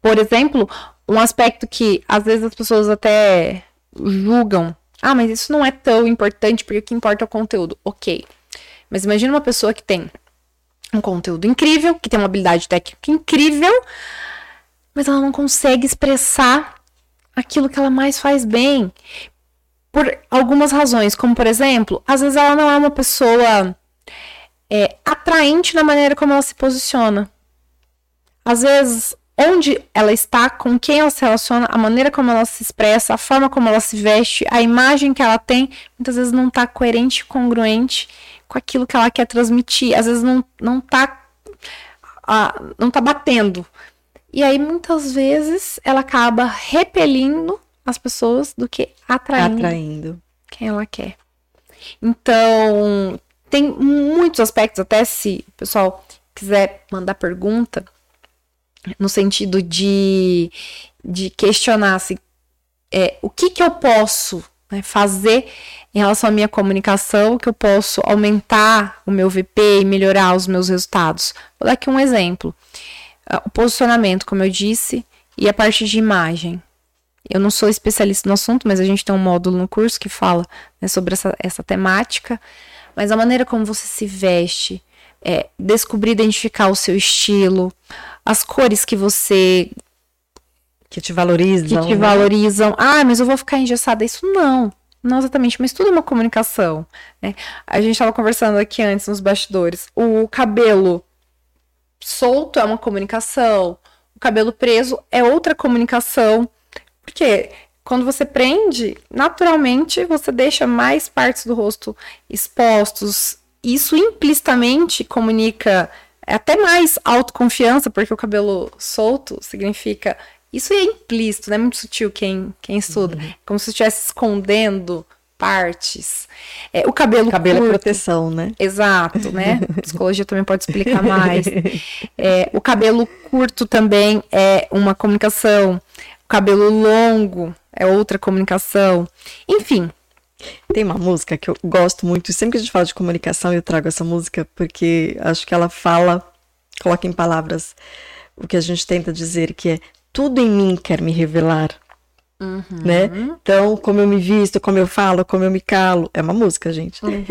por exemplo, um aspecto que às vezes as pessoas até julgam. Ah, mas isso não é tão importante porque o que importa é o conteúdo. Ok. Mas imagina uma pessoa que tem um conteúdo incrível, que tem uma habilidade técnica incrível, mas ela não consegue expressar aquilo que ela mais faz bem. Por algumas razões, como por exemplo, às vezes ela não é uma pessoa é, atraente na maneira como ela se posiciona. Às vezes onde ela está, com quem ela se relaciona, a maneira como ela se expressa, a forma como ela se veste, a imagem que ela tem, muitas vezes não está coerente e congruente com aquilo que ela quer transmitir. Às vezes não, não tá não tá batendo. E aí muitas vezes ela acaba repelindo as pessoas do que atraindo, atraindo. quem ela quer. Então, tem muitos aspectos, até se o pessoal quiser mandar pergunta, no sentido de, de questionar assim, é, o que, que eu posso né, fazer em relação à minha comunicação, que eu posso aumentar o meu VP e melhorar os meus resultados. Vou dar aqui um exemplo. Ah, o posicionamento, como eu disse, e a parte de imagem. Eu não sou especialista no assunto, mas a gente tem um módulo no curso que fala né, sobre essa, essa temática. Mas a maneira como você se veste, é, descobrir, identificar o seu estilo, as cores que você. Que te valorizam. Que te né? valorizam. Ah, mas eu vou ficar engessada. Isso não. Não exatamente, mas tudo é uma comunicação. Né? A gente estava conversando aqui antes nos bastidores. O cabelo solto é uma comunicação. O cabelo preso é outra comunicação. Porque quando você prende, naturalmente você deixa mais partes do rosto expostos. Isso implicitamente comunica é até mais autoconfiança, porque o cabelo solto significa. Isso é implícito, é muito sutil quem, quem estuda. Uhum. Como se estivesse escondendo partes. É, o cabelo, cabelo é curto, é proteção, né? Exato, né? (laughs) Psicologia também pode explicar mais. É, o cabelo curto também é uma comunicação. O cabelo longo é outra comunicação. Enfim, tem uma música que eu gosto muito, sempre que a gente fala de comunicação, eu trago essa música porque acho que ela fala, coloca em palavras o que a gente tenta dizer, que é tudo em mim quer me revelar. Uhum. Né? Então, como eu me visto, como eu falo, como eu me calo. É uma música, gente. Uhum.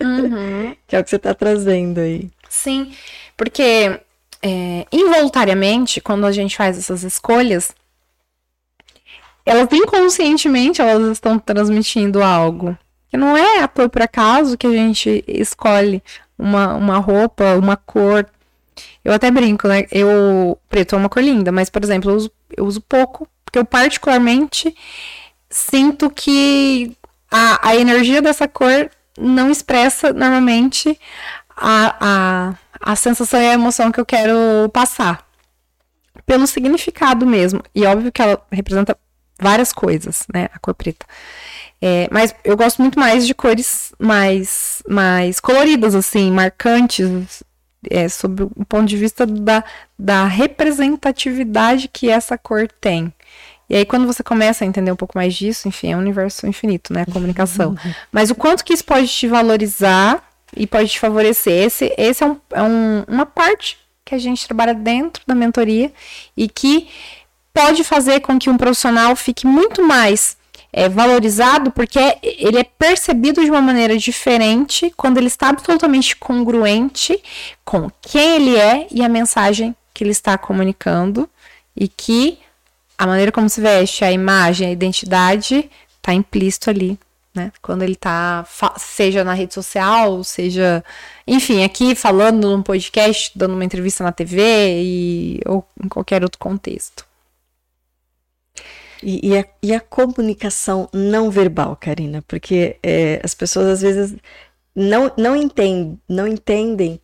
Uhum. (laughs) que é o que você está trazendo aí. Sim, porque é, involuntariamente, quando a gente faz essas escolhas, elas inconscientemente elas estão transmitindo algo. Que não é por acaso que a gente escolhe uma, uma roupa, uma cor. Eu até brinco, né? Eu. Preto é uma cor linda, mas, por exemplo, eu uso, eu uso pouco, porque eu particularmente sinto que a, a energia dessa cor não expressa normalmente a, a, a sensação e a emoção que eu quero passar. Pelo significado mesmo. E óbvio que ela representa várias coisas, né? A cor preta. É, mas eu gosto muito mais de cores mais, mais coloridas, assim, marcantes, é, sob o ponto de vista da, da representatividade que essa cor tem. E aí, quando você começa a entender um pouco mais disso, enfim, é um universo infinito, né? A comunicação. (laughs) Mas o quanto que isso pode te valorizar e pode te favorecer. Esse, esse é, um, é um, uma parte que a gente trabalha dentro da mentoria e que pode fazer com que um profissional fique muito mais é, valorizado porque ele é percebido de uma maneira diferente quando ele está absolutamente congruente com quem ele é e a mensagem que ele está comunicando e que a maneira como se veste, a imagem, a identidade está implícito ali, né? Quando ele está, seja na rede social, seja, enfim, aqui falando num podcast, dando uma entrevista na TV e, ou em qualquer outro contexto. E, e, a, e a, comunicação não verbal, Karina, porque é, as pessoas às vezes não, não, entendem, não entendem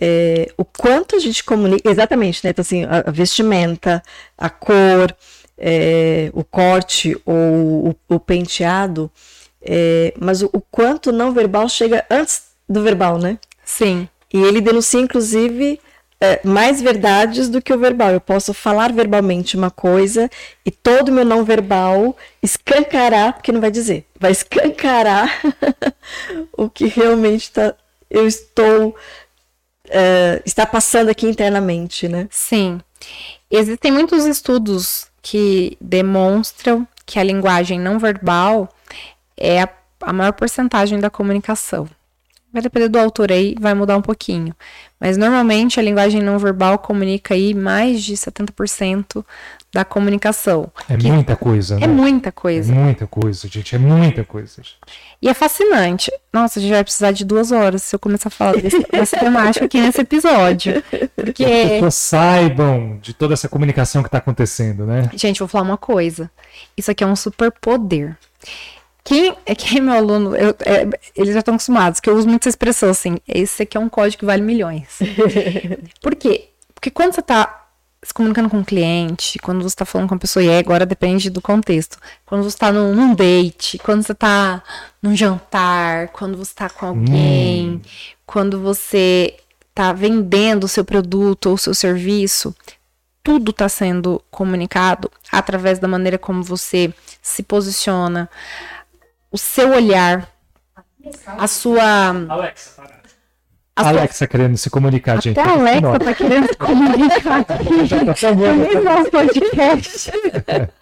é, o quanto a gente comunica, exatamente, né? Então, assim, a, vestimenta, a cor, é, o corte ou o, o penteado, é, mas o, o, quanto não verbal chega antes do verbal, né? Sim. E ele denuncia, inclusive, é, mais verdades do que o verbal. Eu posso falar verbalmente uma coisa e todo o meu não verbal escancarar, porque não vai dizer, vai escancarar (laughs) o que realmente tá, eu estou é, está passando aqui internamente, né? Sim. Existem muitos estudos que demonstram que a linguagem não verbal é a, a maior porcentagem da comunicação. Vai depender do autor aí, vai mudar um pouquinho. Mas normalmente a linguagem não verbal comunica aí mais de 70% da comunicação. É muita coisa, é né? É muita coisa. É muita coisa, gente. É muita coisa. E é fascinante. Nossa, a gente vai precisar de duas horas se eu começar a falar desse, (laughs) dessa temática aqui nesse episódio. Porque. As pessoas saibam de toda essa comunicação que está acontecendo, né? Gente, vou falar uma coisa. Isso aqui é um superpoder. Quem, é quem é meu aluno, eu, é, eles já estão acostumados, que eu uso muito essa expressão assim, esse aqui é um código que vale milhões. (laughs) Por quê? Porque quando você está se comunicando com um cliente, quando você está falando com uma pessoa, e é, agora depende do contexto, quando você está num, num, date, quando você está num jantar, quando você está com alguém, hum. quando você está vendendo o seu produto ou o seu serviço, tudo está sendo comunicado através da maneira como você se posiciona, o seu olhar, a sua. Alexa, para. A Alexa querendo se comunicar, gente. Até a Alexa tá querendo se comunicar (laughs) aqui. Já tá nosso podcast. (laughs)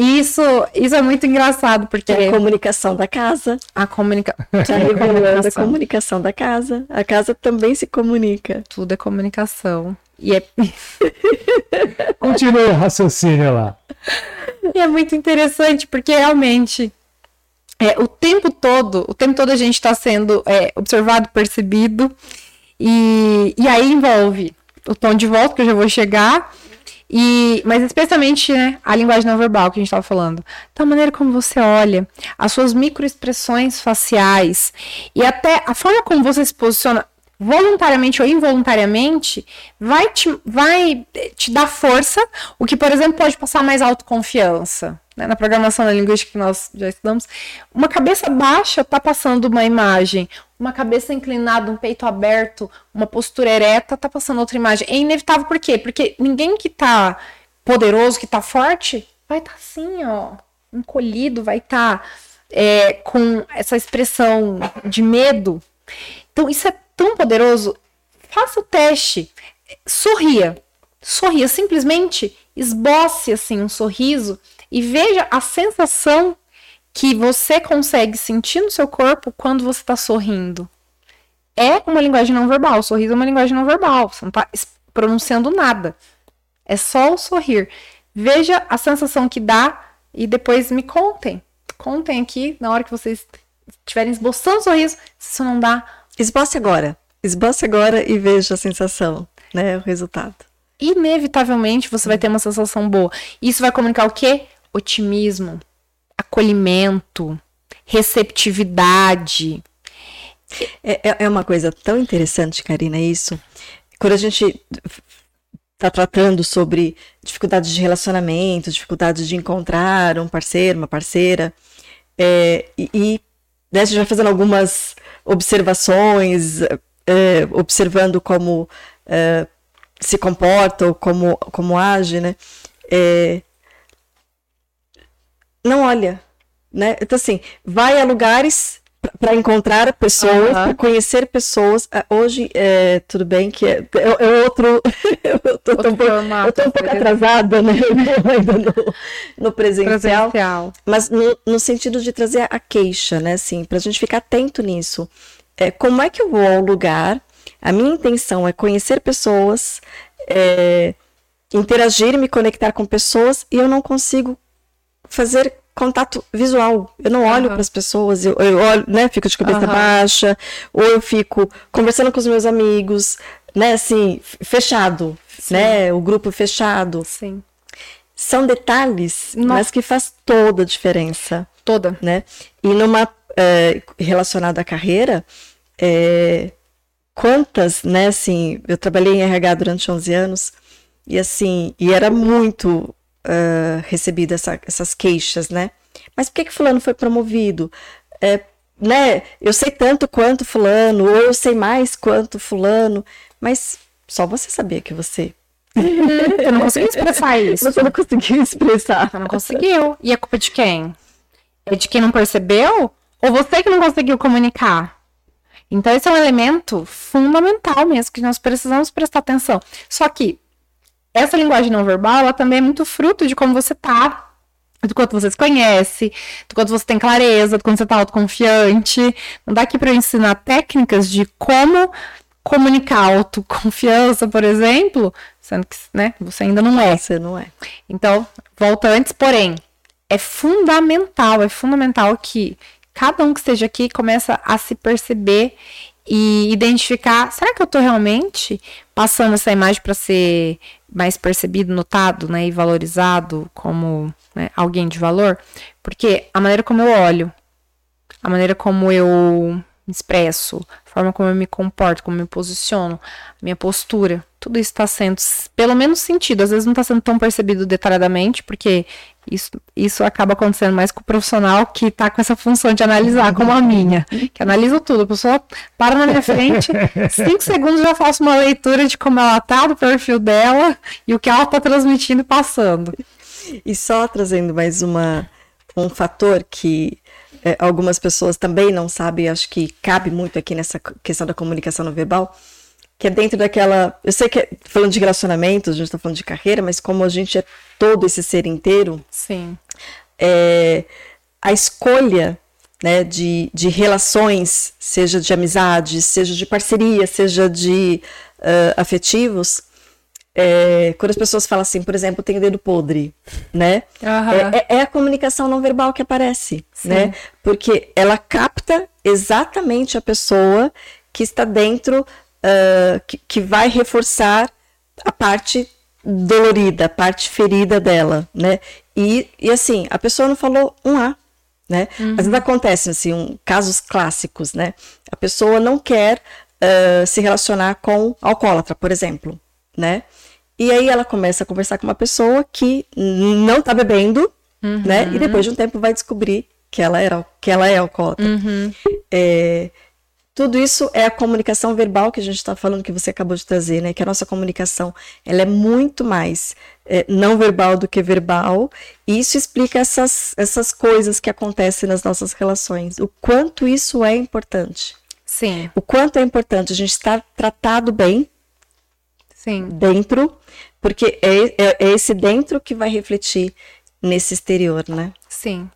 Isso, isso é muito engraçado, porque... É a comunicação da casa. A comunica... (laughs) Já revelando a comunicação da casa. A casa também se comunica. Tudo é comunicação. E é... (laughs) Continue o raciocínio lá. E é muito interessante, porque realmente é, o tempo todo, o tempo todo a gente está sendo é, observado, percebido, e, e aí envolve o tom de volta, que eu já vou chegar, e, mas especialmente né, a linguagem não verbal que a gente estava falando. Então, a maneira como você olha, as suas microexpressões faciais e até a forma como você se posiciona voluntariamente ou involuntariamente, vai te, vai te dar força, o que, por exemplo, pode passar mais autoconfiança. Né? Na programação da linguística que nós já estudamos, uma cabeça baixa está passando uma imagem, uma cabeça inclinada, um peito aberto, uma postura ereta está passando outra imagem. É inevitável por quê? Porque ninguém que está poderoso, que está forte, vai estar tá assim, ó, encolhido, vai estar tá, é, com essa expressão de medo. Então, isso é tão poderoso, faça o teste. Sorria. Sorria, simplesmente esboce assim um sorriso e veja a sensação que você consegue sentir no seu corpo quando você está sorrindo. É uma linguagem não verbal. O sorriso é uma linguagem não verbal. Você não está pronunciando nada. É só o sorrir. Veja a sensação que dá e depois me contem. Contem aqui, na hora que vocês estiverem esboçando o sorriso, se isso não dá Esboce agora. Esboce agora e veja a sensação, né? O resultado. Inevitavelmente você vai ter uma sensação boa. Isso vai comunicar o quê? otimismo, acolhimento, receptividade. É, é, é uma coisa tão interessante, Karina, isso. Quando a gente está tratando sobre dificuldades de relacionamento, dificuldades de encontrar um parceiro, uma parceira, é, e, e né, a gente vai fazendo algumas observações, é, observando como é, se comporta ou como, como age, né? É, não olha, né? Então assim, vai a lugares para encontrar pessoas, para conhecer pessoas. Ah, hoje, é, tudo bem que é, é, é outro. (laughs) eu tô, outro um pouco, eu tô um pouco atrasada, né? (laughs) Ainda no, no presencial, presencial. Mas no, no, sentido de trazer a queixa, né? Assim, para a gente ficar atento nisso. É, como é que eu vou ao lugar? A minha intenção é conhecer pessoas, é, interagir me conectar com pessoas, e eu não consigo fazer contato visual. Eu não olho uhum. para as pessoas, eu, eu, olho, né, fico de cabeça uhum. baixa, ou eu fico conversando com os meus amigos, né, assim, fechado, Sim. né, o grupo fechado. Sim. São detalhes, Nossa. mas que faz toda a diferença. Toda. Né? E numa é, relacionada à carreira, é, quantas, né, assim, eu trabalhei em RH durante 11 anos, e assim, e era muito uh, recebido essa, essas queixas, né? Mas por que, que fulano foi promovido? É, né? Eu sei tanto quanto fulano, ou eu sei mais quanto fulano, mas só você sabia que você. eu não consegui (laughs) expressar isso. Você não conseguiu expressar. Você não conseguiu. E a culpa é de quem? É de quem não percebeu? Ou você que não conseguiu comunicar? Então, esse é um elemento fundamental mesmo que nós precisamos prestar atenção. Só que essa linguagem não verbal, ela também é muito fruto de como você tá, do quanto você se conhece, do quanto você tem clareza, do quanto você tá autoconfiante. Não dá aqui para eu ensinar técnicas de como comunicar autoconfiança, por exemplo, sendo que, né, você ainda não é. Você não é. Então, volta antes, porém, é fundamental, é fundamental que cada um que esteja aqui começa a se perceber e identificar, será que eu estou realmente passando essa imagem para ser mais percebido, notado, né, e valorizado como né, alguém de valor? Porque a maneira como eu olho, a maneira como eu me expresso, a forma como eu me comporto, como eu me posiciono, minha postura, tudo isso está sendo, pelo menos sentido, às vezes não está sendo tão percebido detalhadamente, porque isso, isso acaba acontecendo mais com o profissional que está com essa função de analisar, como a minha, que analisa tudo. A pessoa para na minha frente, (laughs) cinco segundos já faço uma leitura de como ela está, do perfil dela e o que ela está transmitindo e passando. E só trazendo mais uma, um fator que é, algumas pessoas também não sabem, acho que cabe muito aqui nessa questão da comunicação não verbal, que é dentro daquela. Eu sei que é, falando de relacionamentos, a gente está falando de carreira, mas como a gente é todo esse ser inteiro, sim, é, a escolha né, de, de relações, seja de amizade, seja de parceria, seja de uh, afetivos, é, quando as pessoas falam assim, por exemplo, tem o dedo podre, né? Uhum. É, é, a comunicação não verbal que aparece, Sim. né? Porque ela capta exatamente a pessoa que está dentro uh, que, que vai reforçar a parte dolorida, a parte ferida dela, né? E, e assim, a pessoa não falou um A, né? Uhum. Às vezes acontece assim, um, casos clássicos, né? A pessoa não quer uh, se relacionar com alcoólatra, por exemplo, né? E aí ela começa a conversar com uma pessoa que não tá bebendo, uhum. né? E depois de um tempo vai descobrir que ela, era, que ela é alcoólatra. Uhum. É, tudo isso é a comunicação verbal que a gente está falando, que você acabou de trazer, né? Que a nossa comunicação ela é muito mais é, não verbal do que verbal. E isso explica essas, essas coisas que acontecem nas nossas relações. O quanto isso é importante. Sim. O quanto é importante a gente estar tratado bem Sim. dentro, porque é, é, é esse dentro que vai refletir nesse exterior, né? Sim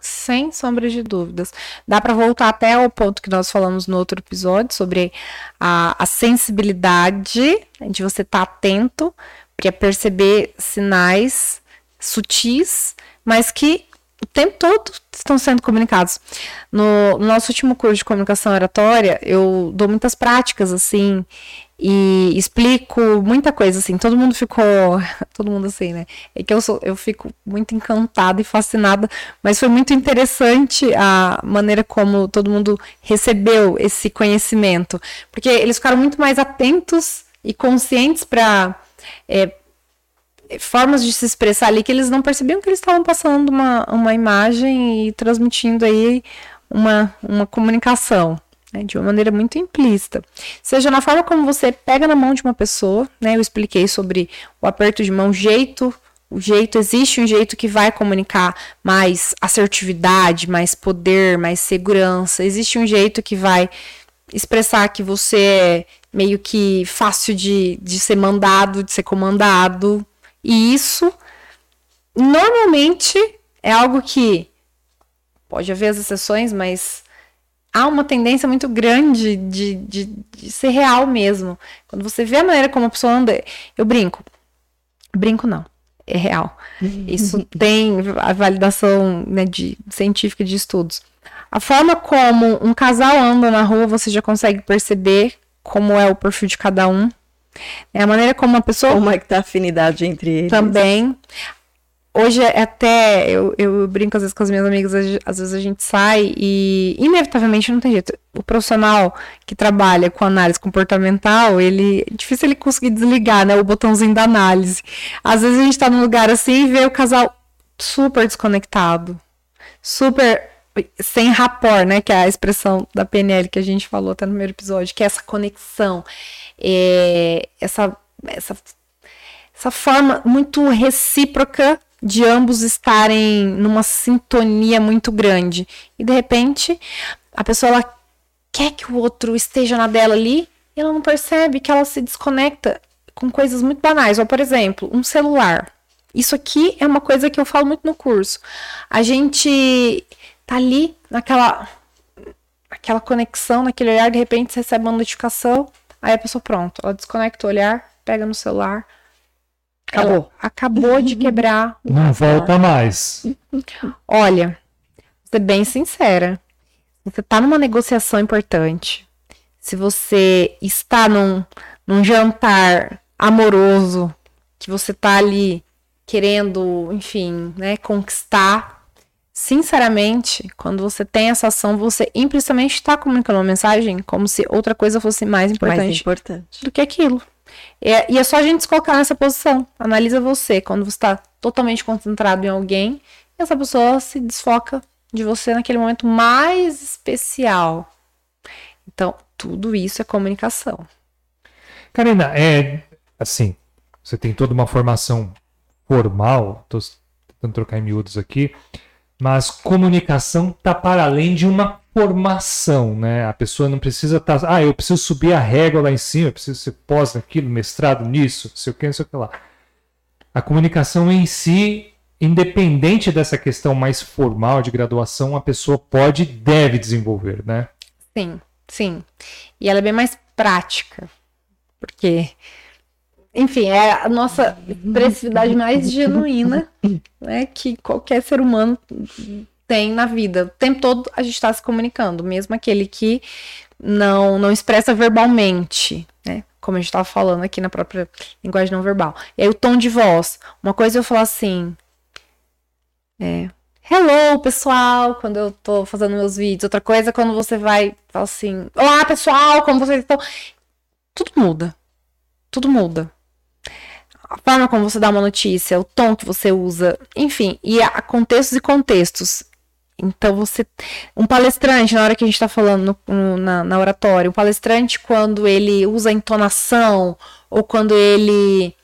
sem sombra de dúvidas. Dá para voltar até ao ponto que nós falamos no outro episódio sobre a, a sensibilidade de você estar tá atento para perceber sinais sutis, mas que o tempo todo estão sendo comunicados. No, no nosso último curso de comunicação oratória, eu dou muitas práticas, assim, e explico muita coisa, assim. Todo mundo ficou. (laughs) Todo mundo assim, né? É que eu, sou, eu fico muito encantada e fascinada, mas foi muito interessante a maneira como todo mundo recebeu esse conhecimento, porque eles ficaram muito mais atentos e conscientes para. É, formas de se expressar ali que eles não percebiam que eles estavam passando uma, uma imagem e transmitindo aí uma, uma comunicação né, de uma maneira muito implícita. Seja na forma como você pega na mão de uma pessoa, né, eu expliquei sobre o aperto de mão, jeito, o jeito, existe um jeito que vai comunicar mais assertividade, mais poder, mais segurança, existe um jeito que vai expressar que você é meio que fácil de, de ser mandado, de ser comandado, e isso normalmente é algo que pode haver as exceções, mas há uma tendência muito grande de, de, de, ser real mesmo. Quando você vê a maneira como a pessoa anda, eu brinco. Brinco não, é real. Isso tem a validação né, de, científica de estudos. A forma como um casal anda na rua, você já consegue perceber como é o perfil de cada um. É a maneira como uma pessoa. Como é que tá a afinidade entre eles. Também hoje é até eu, eu brinco às vezes com as minhas amigas, às vezes a gente sai e inevitavelmente não tem jeito. O profissional que trabalha com análise comportamental, ele é difícil ele conseguir desligar, né, o botãozinho da análise. Às vezes a gente tá num lugar assim e vê o casal super desconectado, super sem rapport, né, que é a expressão da PNL que a gente falou até no primeiro episódio, que é essa conexão, é, essa essa essa forma muito recíproca de ambos estarem numa sintonia muito grande. E de repente, a pessoa ela quer que o outro esteja na dela ali e ela não percebe que ela se desconecta com coisas muito banais. Ou, por exemplo, um celular. Isso aqui é uma coisa que eu falo muito no curso. A gente tá ali naquela aquela conexão, naquele olhar, de repente você recebe uma notificação, aí a pessoa pronto, ela desconecta o olhar, pega no celular, Acabou. acabou de quebrar. (laughs) Não volta mais. Olha, ser bem sincera. Você está numa negociação importante. Se você está num, num jantar amoroso, que você está ali querendo, enfim, né, conquistar. Sinceramente, quando você tem essa ação, você implicitamente está comunicando uma mensagem como se outra coisa fosse mais importante, mais importante. do que aquilo. É, e é só a gente se colocar nessa posição. Analisa você quando você está totalmente concentrado em alguém e essa pessoa se desfoca de você naquele momento mais especial. Então, tudo isso é comunicação. Karina, é assim, você tem toda uma formação formal, estou tentando trocar em miúdos aqui, mas comunicação está para além de uma formação, né? A pessoa não precisa estar, tá, ah, eu preciso subir a régua lá em cima, eu preciso ser pós naquilo, mestrado nisso, não sei o que, não sei o que lá. A comunicação em si, independente dessa questão mais formal de graduação, a pessoa pode e deve desenvolver, né? Sim, sim. E ela é bem mais prática, porque enfim, é a nossa expressividade mais genuína né, que qualquer ser humano tem na vida. O tempo todo a gente está se comunicando, mesmo aquele que não, não expressa verbalmente, né? Como a gente estava falando aqui na própria linguagem não verbal. E aí o tom de voz. Uma coisa eu falo assim. É, Hello, pessoal, quando eu tô fazendo meus vídeos. Outra coisa quando você vai falar assim: Olá, pessoal, como vocês estão? Tudo muda. Tudo muda a forma como você dá uma notícia, o tom que você usa, enfim, e há contextos e contextos. Então você. Um palestrante, na hora que a gente está falando no, no, na, na oratória, um palestrante, quando ele usa entonação, ou quando ele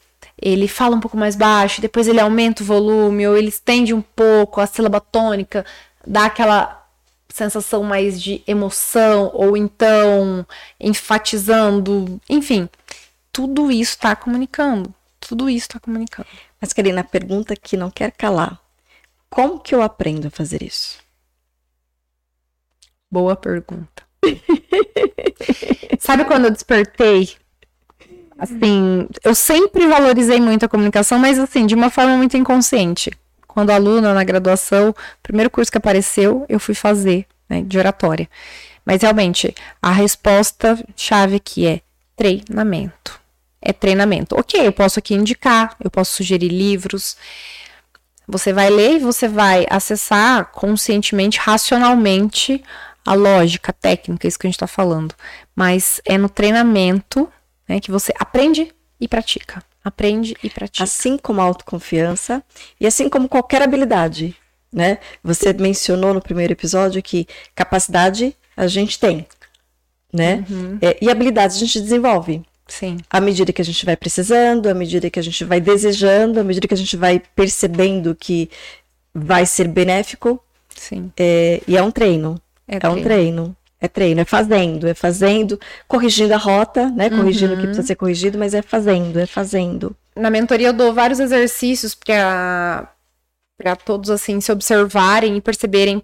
ele fala um pouco mais baixo, depois ele aumenta o volume, ou ele estende um pouco a sílaba tônica, dá aquela sensação mais de emoção, ou então enfatizando, enfim, tudo isso está comunicando. Tudo isso está comunicando. Mas, Karina, a pergunta que não quer calar: como que eu aprendo a fazer isso? Boa pergunta. (laughs) Sabe quando eu despertei? Assim, eu sempre valorizei muito a comunicação, mas assim, de uma forma muito inconsciente. quando aluna na graduação, primeiro curso que apareceu, eu fui fazer, né, de oratória. Mas realmente, a resposta chave aqui é treinamento. É treinamento. Ok, eu posso aqui indicar, eu posso sugerir livros. Você vai ler e você vai acessar conscientemente, racionalmente, a lógica, a técnica, isso que a gente está falando. Mas é no treinamento né, que você aprende e pratica. Aprende e pratica. Assim como a autoconfiança e assim como qualquer habilidade, né? Você mencionou no primeiro episódio que capacidade a gente tem, né? Uhum. É, e habilidades a gente desenvolve. Sim. À medida que a gente vai precisando, à medida que a gente vai desejando, à medida que a gente vai percebendo que vai ser benéfico. Sim. É, e é um treino. É, é treino. um treino. É treino, é fazendo, é fazendo, corrigindo a rota, né? Corrigindo uhum. o que precisa ser corrigido, mas é fazendo, é fazendo. Na mentoria eu dou vários exercícios para para todos assim se observarem e perceberem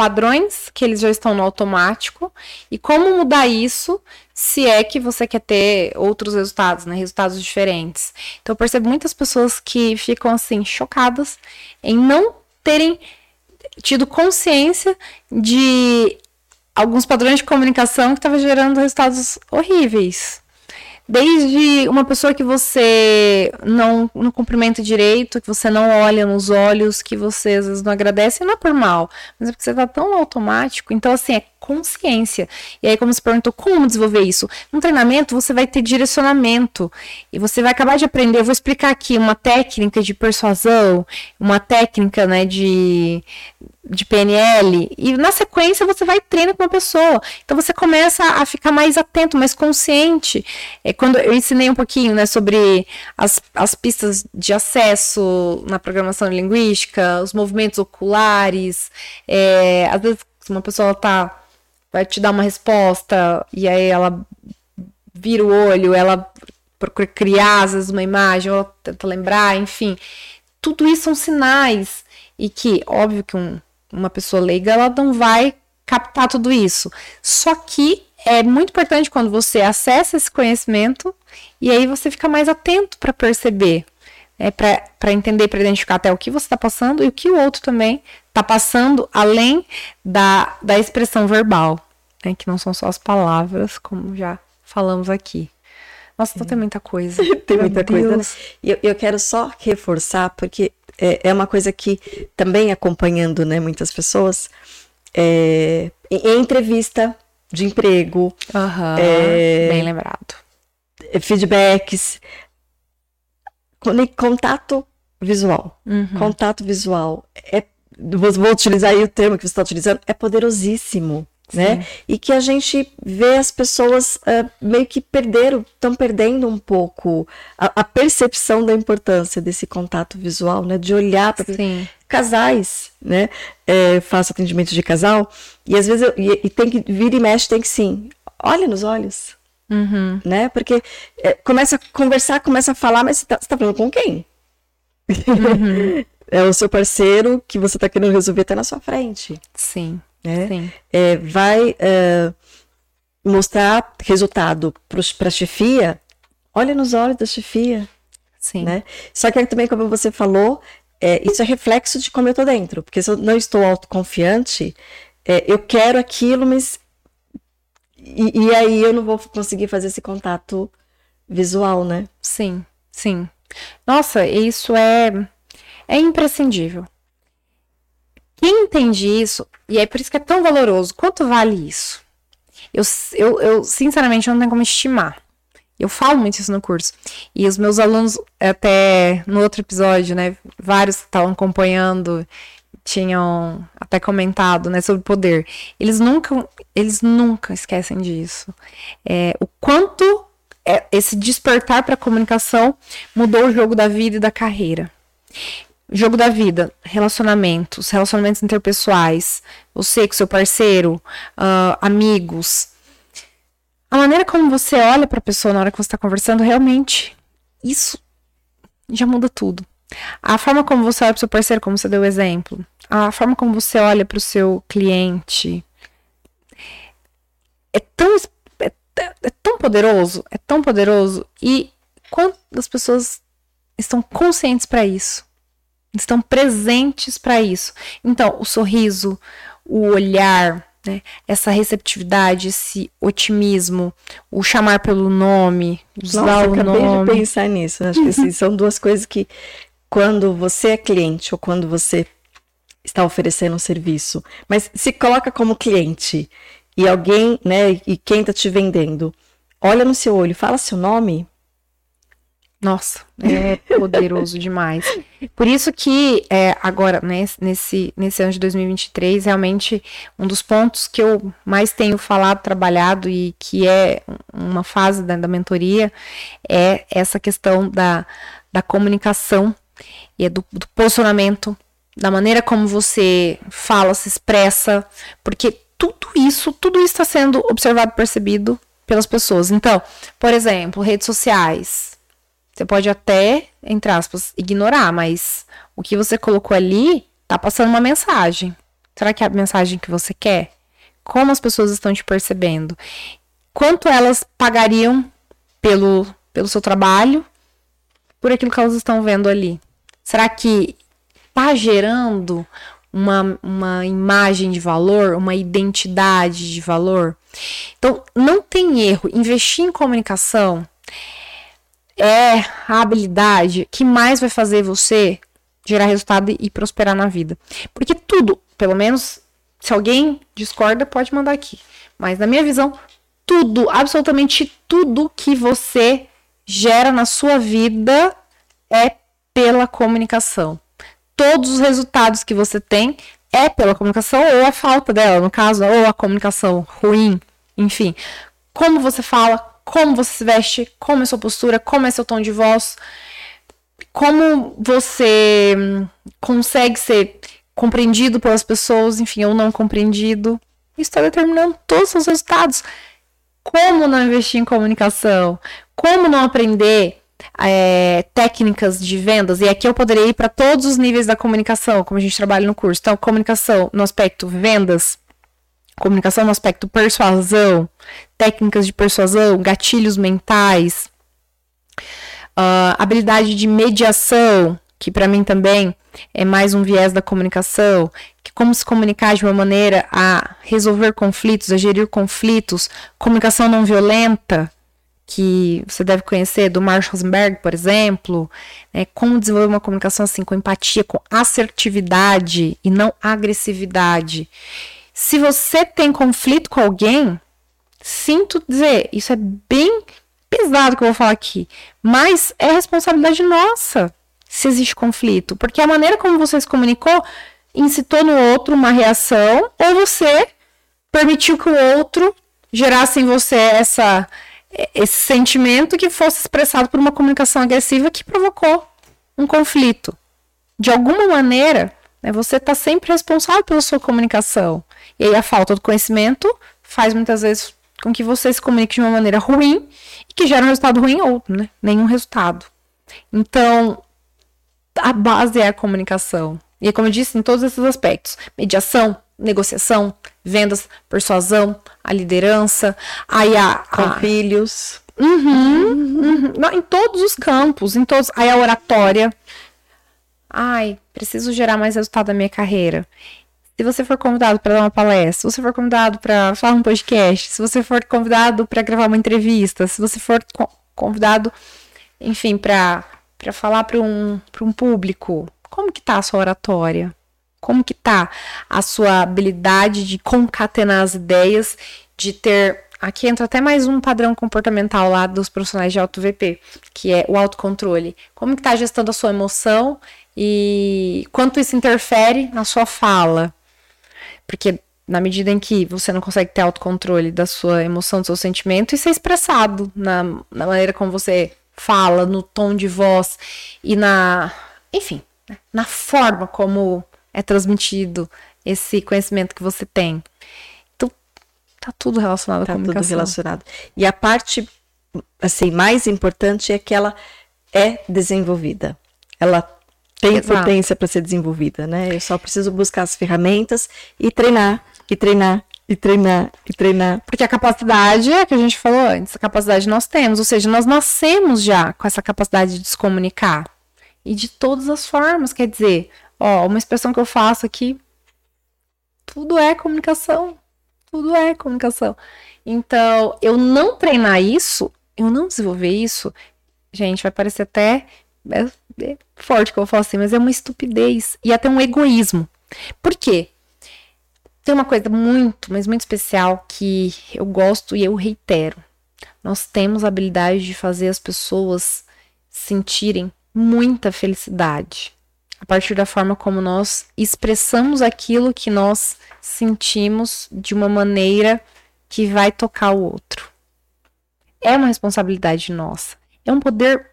padrões que eles já estão no automático e como mudar isso se é que você quer ter outros resultados, né, resultados diferentes. Então eu percebo muitas pessoas que ficam assim chocadas em não terem tido consciência de alguns padrões de comunicação que estavam gerando resultados horríveis. Desde uma pessoa que você não, não cumprimenta direito, que você não olha nos olhos, que você às vezes não agradece, não é por mal, mas é porque você está tão automático. Então, assim, é consciência. E aí, como você perguntou, como desenvolver isso? No treinamento, você vai ter direcionamento e você vai acabar de aprender. Eu vou explicar aqui uma técnica de persuasão, uma técnica né, de, de PNL, e na sequência você vai treinar com uma pessoa. Então você começa a ficar mais atento, mais consciente. É, quando eu ensinei um pouquinho né, sobre as, as pistas de acesso na programação linguística, os movimentos oculares, é, às vezes uma pessoa tá, vai te dar uma resposta e aí ela vira o olho, ela procura criar às vezes uma imagem, ou tenta lembrar, enfim. Tudo isso são sinais e que, óbvio que um uma pessoa leiga, ela não vai captar tudo isso. Só que é muito importante quando você acessa esse conhecimento e aí você fica mais atento para perceber, é, para entender, para identificar até o que você está passando e o que o outro também está passando, além da, da expressão verbal, né, que não são só as palavras, como já falamos aqui. Nossa, então tem muita coisa. (laughs) tem muita Deus. coisa. E eu, eu quero só reforçar, porque é, é uma coisa que também acompanhando né, muitas pessoas, é, em, entrevista de emprego, uhum, é, bem lembrado, é, feedbacks, contato visual, uhum. contato visual é vou utilizar aí o termo que você está utilizando, é poderosíssimo né? E que a gente vê as pessoas uh, meio que perderam, estão perdendo um pouco a, a, percepção da importância desse contato visual, né? De olhar para casais, né? É, faço atendimento de casal e às vezes eu, e, e, tem que vir e mexe, tem que sim, olha nos olhos, uhum. né? Porque é, começa a conversar, começa a falar, mas você está tá falando com quem? Uhum. (laughs) é o seu parceiro que você está querendo resolver está na sua frente. Sim né? É, vai é, mostrar resultado para a chefia, olha nos olhos da chefia. Sim. Né? Só que também, como você falou, é, isso é reflexo de como eu estou dentro. Porque se eu não estou autoconfiante, é, eu quero aquilo, mas. E, e, aí eu não vou conseguir fazer esse contato visual, né? Sim, sim. Nossa, isso é, é imprescindível. Quem entende isso, e é por isso que é tão valoroso, quanto vale isso? Eu, eu, eu sinceramente não tenho como estimar. Eu falo muito isso no curso. E os meus alunos, até no outro episódio, né, vários que estavam acompanhando, tinham até comentado, né, sobre poder. Eles nunca, eles nunca esquecem disso. É, o quanto é, esse despertar para a comunicação mudou o jogo da vida e da carreira. Jogo da vida, relacionamentos, relacionamentos interpessoais, você com seu parceiro, uh, amigos. A maneira como você olha para a pessoa na hora que você está conversando, realmente, isso já muda tudo. A forma como você olha para seu parceiro, como você deu o exemplo, a forma como você olha para o seu cliente, é tão, é, é tão poderoso, é tão poderoso. E quantas pessoas estão conscientes para isso? Estão presentes para isso. Então, o sorriso, o olhar, né, essa receptividade, esse otimismo, o chamar pelo nome, usar Nossa, o acabei nome. de pensar nisso. Acho que assim, são duas coisas que, quando você é cliente ou quando você está oferecendo um serviço, mas se coloca como cliente e alguém, né, e quem está te vendendo, olha no seu olho, fala seu nome, Nossa, (laughs) é poderoso demais. Por isso que é, agora, né, nesse, nesse ano de 2023, realmente um dos pontos que eu mais tenho falado, trabalhado e que é uma fase da, da mentoria é essa questão da, da comunicação e do, do posicionamento, da maneira como você fala, se expressa, porque tudo isso, tudo isso está sendo observado, percebido pelas pessoas. Então, por exemplo, redes sociais. Você pode até, entre aspas, ignorar, mas o que você colocou ali tá passando uma mensagem. Será que é a mensagem que você quer? Como as pessoas estão te percebendo? Quanto elas pagariam pelo, pelo seu trabalho por aquilo que elas estão vendo ali? Será que tá gerando uma, uma imagem de valor, uma identidade de valor? Então, não tem erro. Investir em comunicação é a habilidade que mais vai fazer você gerar resultado e prosperar na vida. Porque tudo, pelo menos, se alguém discorda, pode mandar aqui. Mas na minha visão, tudo, absolutamente tudo que você gera na sua vida é pela comunicação. Todos os resultados que você tem é pela comunicação ou a falta dela, no caso, ou a comunicação ruim, enfim. Como você fala, como você se veste, como é sua postura, como é seu tom de voz, como você hum, consegue ser compreendido pelas pessoas, enfim, ou não compreendido. Isso está determinando todos os seus resultados. Como não investir em comunicação? Como não aprender é, técnicas de vendas? E aqui eu poderia ir para todos os níveis da comunicação, como a gente trabalha no curso. Então, comunicação no aspecto vendas, comunicação no aspecto persuasão, técnicas de persuasão, gatilhos mentais, uh, habilidade de mediação, que para mim também é mais um viés da comunicação, que como se comunicar de uma maneira a resolver conflitos, a gerir conflitos, comunicação não violenta, que você deve conhecer do Marshall Rosenberg, por exemplo, né, como desenvolver uma comunicação assim com empatia, com assertividade e não agressividade. Se você tem conflito com alguém, sinto dizer, isso é bem pesado que eu vou falar aqui, mas é responsabilidade nossa se existe conflito, porque a maneira como você se comunicou incitou no outro uma reação ou você permitiu que o outro gerasse em você essa esse sentimento que fosse expressado por uma comunicação agressiva que provocou um conflito. De alguma maneira, né, você está sempre responsável pela sua comunicação. E aí a falta do conhecimento faz muitas vezes com que você se comunique de uma maneira ruim e que gera um resultado ruim ou né, nenhum resultado. Então, a base é a comunicação. E como eu disse, em todos esses aspectos: mediação, negociação, vendas, persuasão, a liderança, aí a. com a... filhos. Uhum, uhum. Não, em todos os campos, em todos. Aí a oratória. Ai, preciso gerar mais resultado na minha carreira. Se você for convidado para dar uma palestra, se você for convidado para falar um podcast, se você for convidado para gravar uma entrevista, se você for convidado, enfim, para para falar para um, um público, como que tá a sua oratória? Como que tá a sua habilidade de concatenar as ideias, de ter Aqui entra até mais um padrão comportamental lá dos profissionais de auto VP, que é o autocontrole. Como que tá a gestão da sua emoção e quanto isso interfere na sua fala? Porque na medida em que você não consegue ter autocontrole da sua emoção, do seu sentimento, isso é expressado na, na maneira como você fala, no tom de voz e na, enfim, né, na forma como é transmitido esse conhecimento que você tem. Então, tá tudo relacionado Tá à comunicação. tudo relacionado. E a parte assim mais importante é que ela é desenvolvida. Ela tem Exato. potência para ser desenvolvida, né? Eu só preciso buscar as ferramentas e treinar, e treinar, e treinar, e treinar. Porque a capacidade é que a gente falou antes, a capacidade nós temos, ou seja, nós nascemos já com essa capacidade de se comunicar. e de todas as formas. Quer dizer, ó, uma expressão que eu faço aqui, tudo é comunicação. Tudo é comunicação. Então, eu não treinar isso, eu não desenvolver isso, gente, vai parecer até é, forte que eu falo assim, mas é uma estupidez e até um egoísmo. Por quê? Tem uma coisa muito, mas muito especial que eu gosto e eu reitero. Nós temos a habilidade de fazer as pessoas sentirem muita felicidade a partir da forma como nós expressamos aquilo que nós sentimos de uma maneira que vai tocar o outro. É uma responsabilidade nossa. É um poder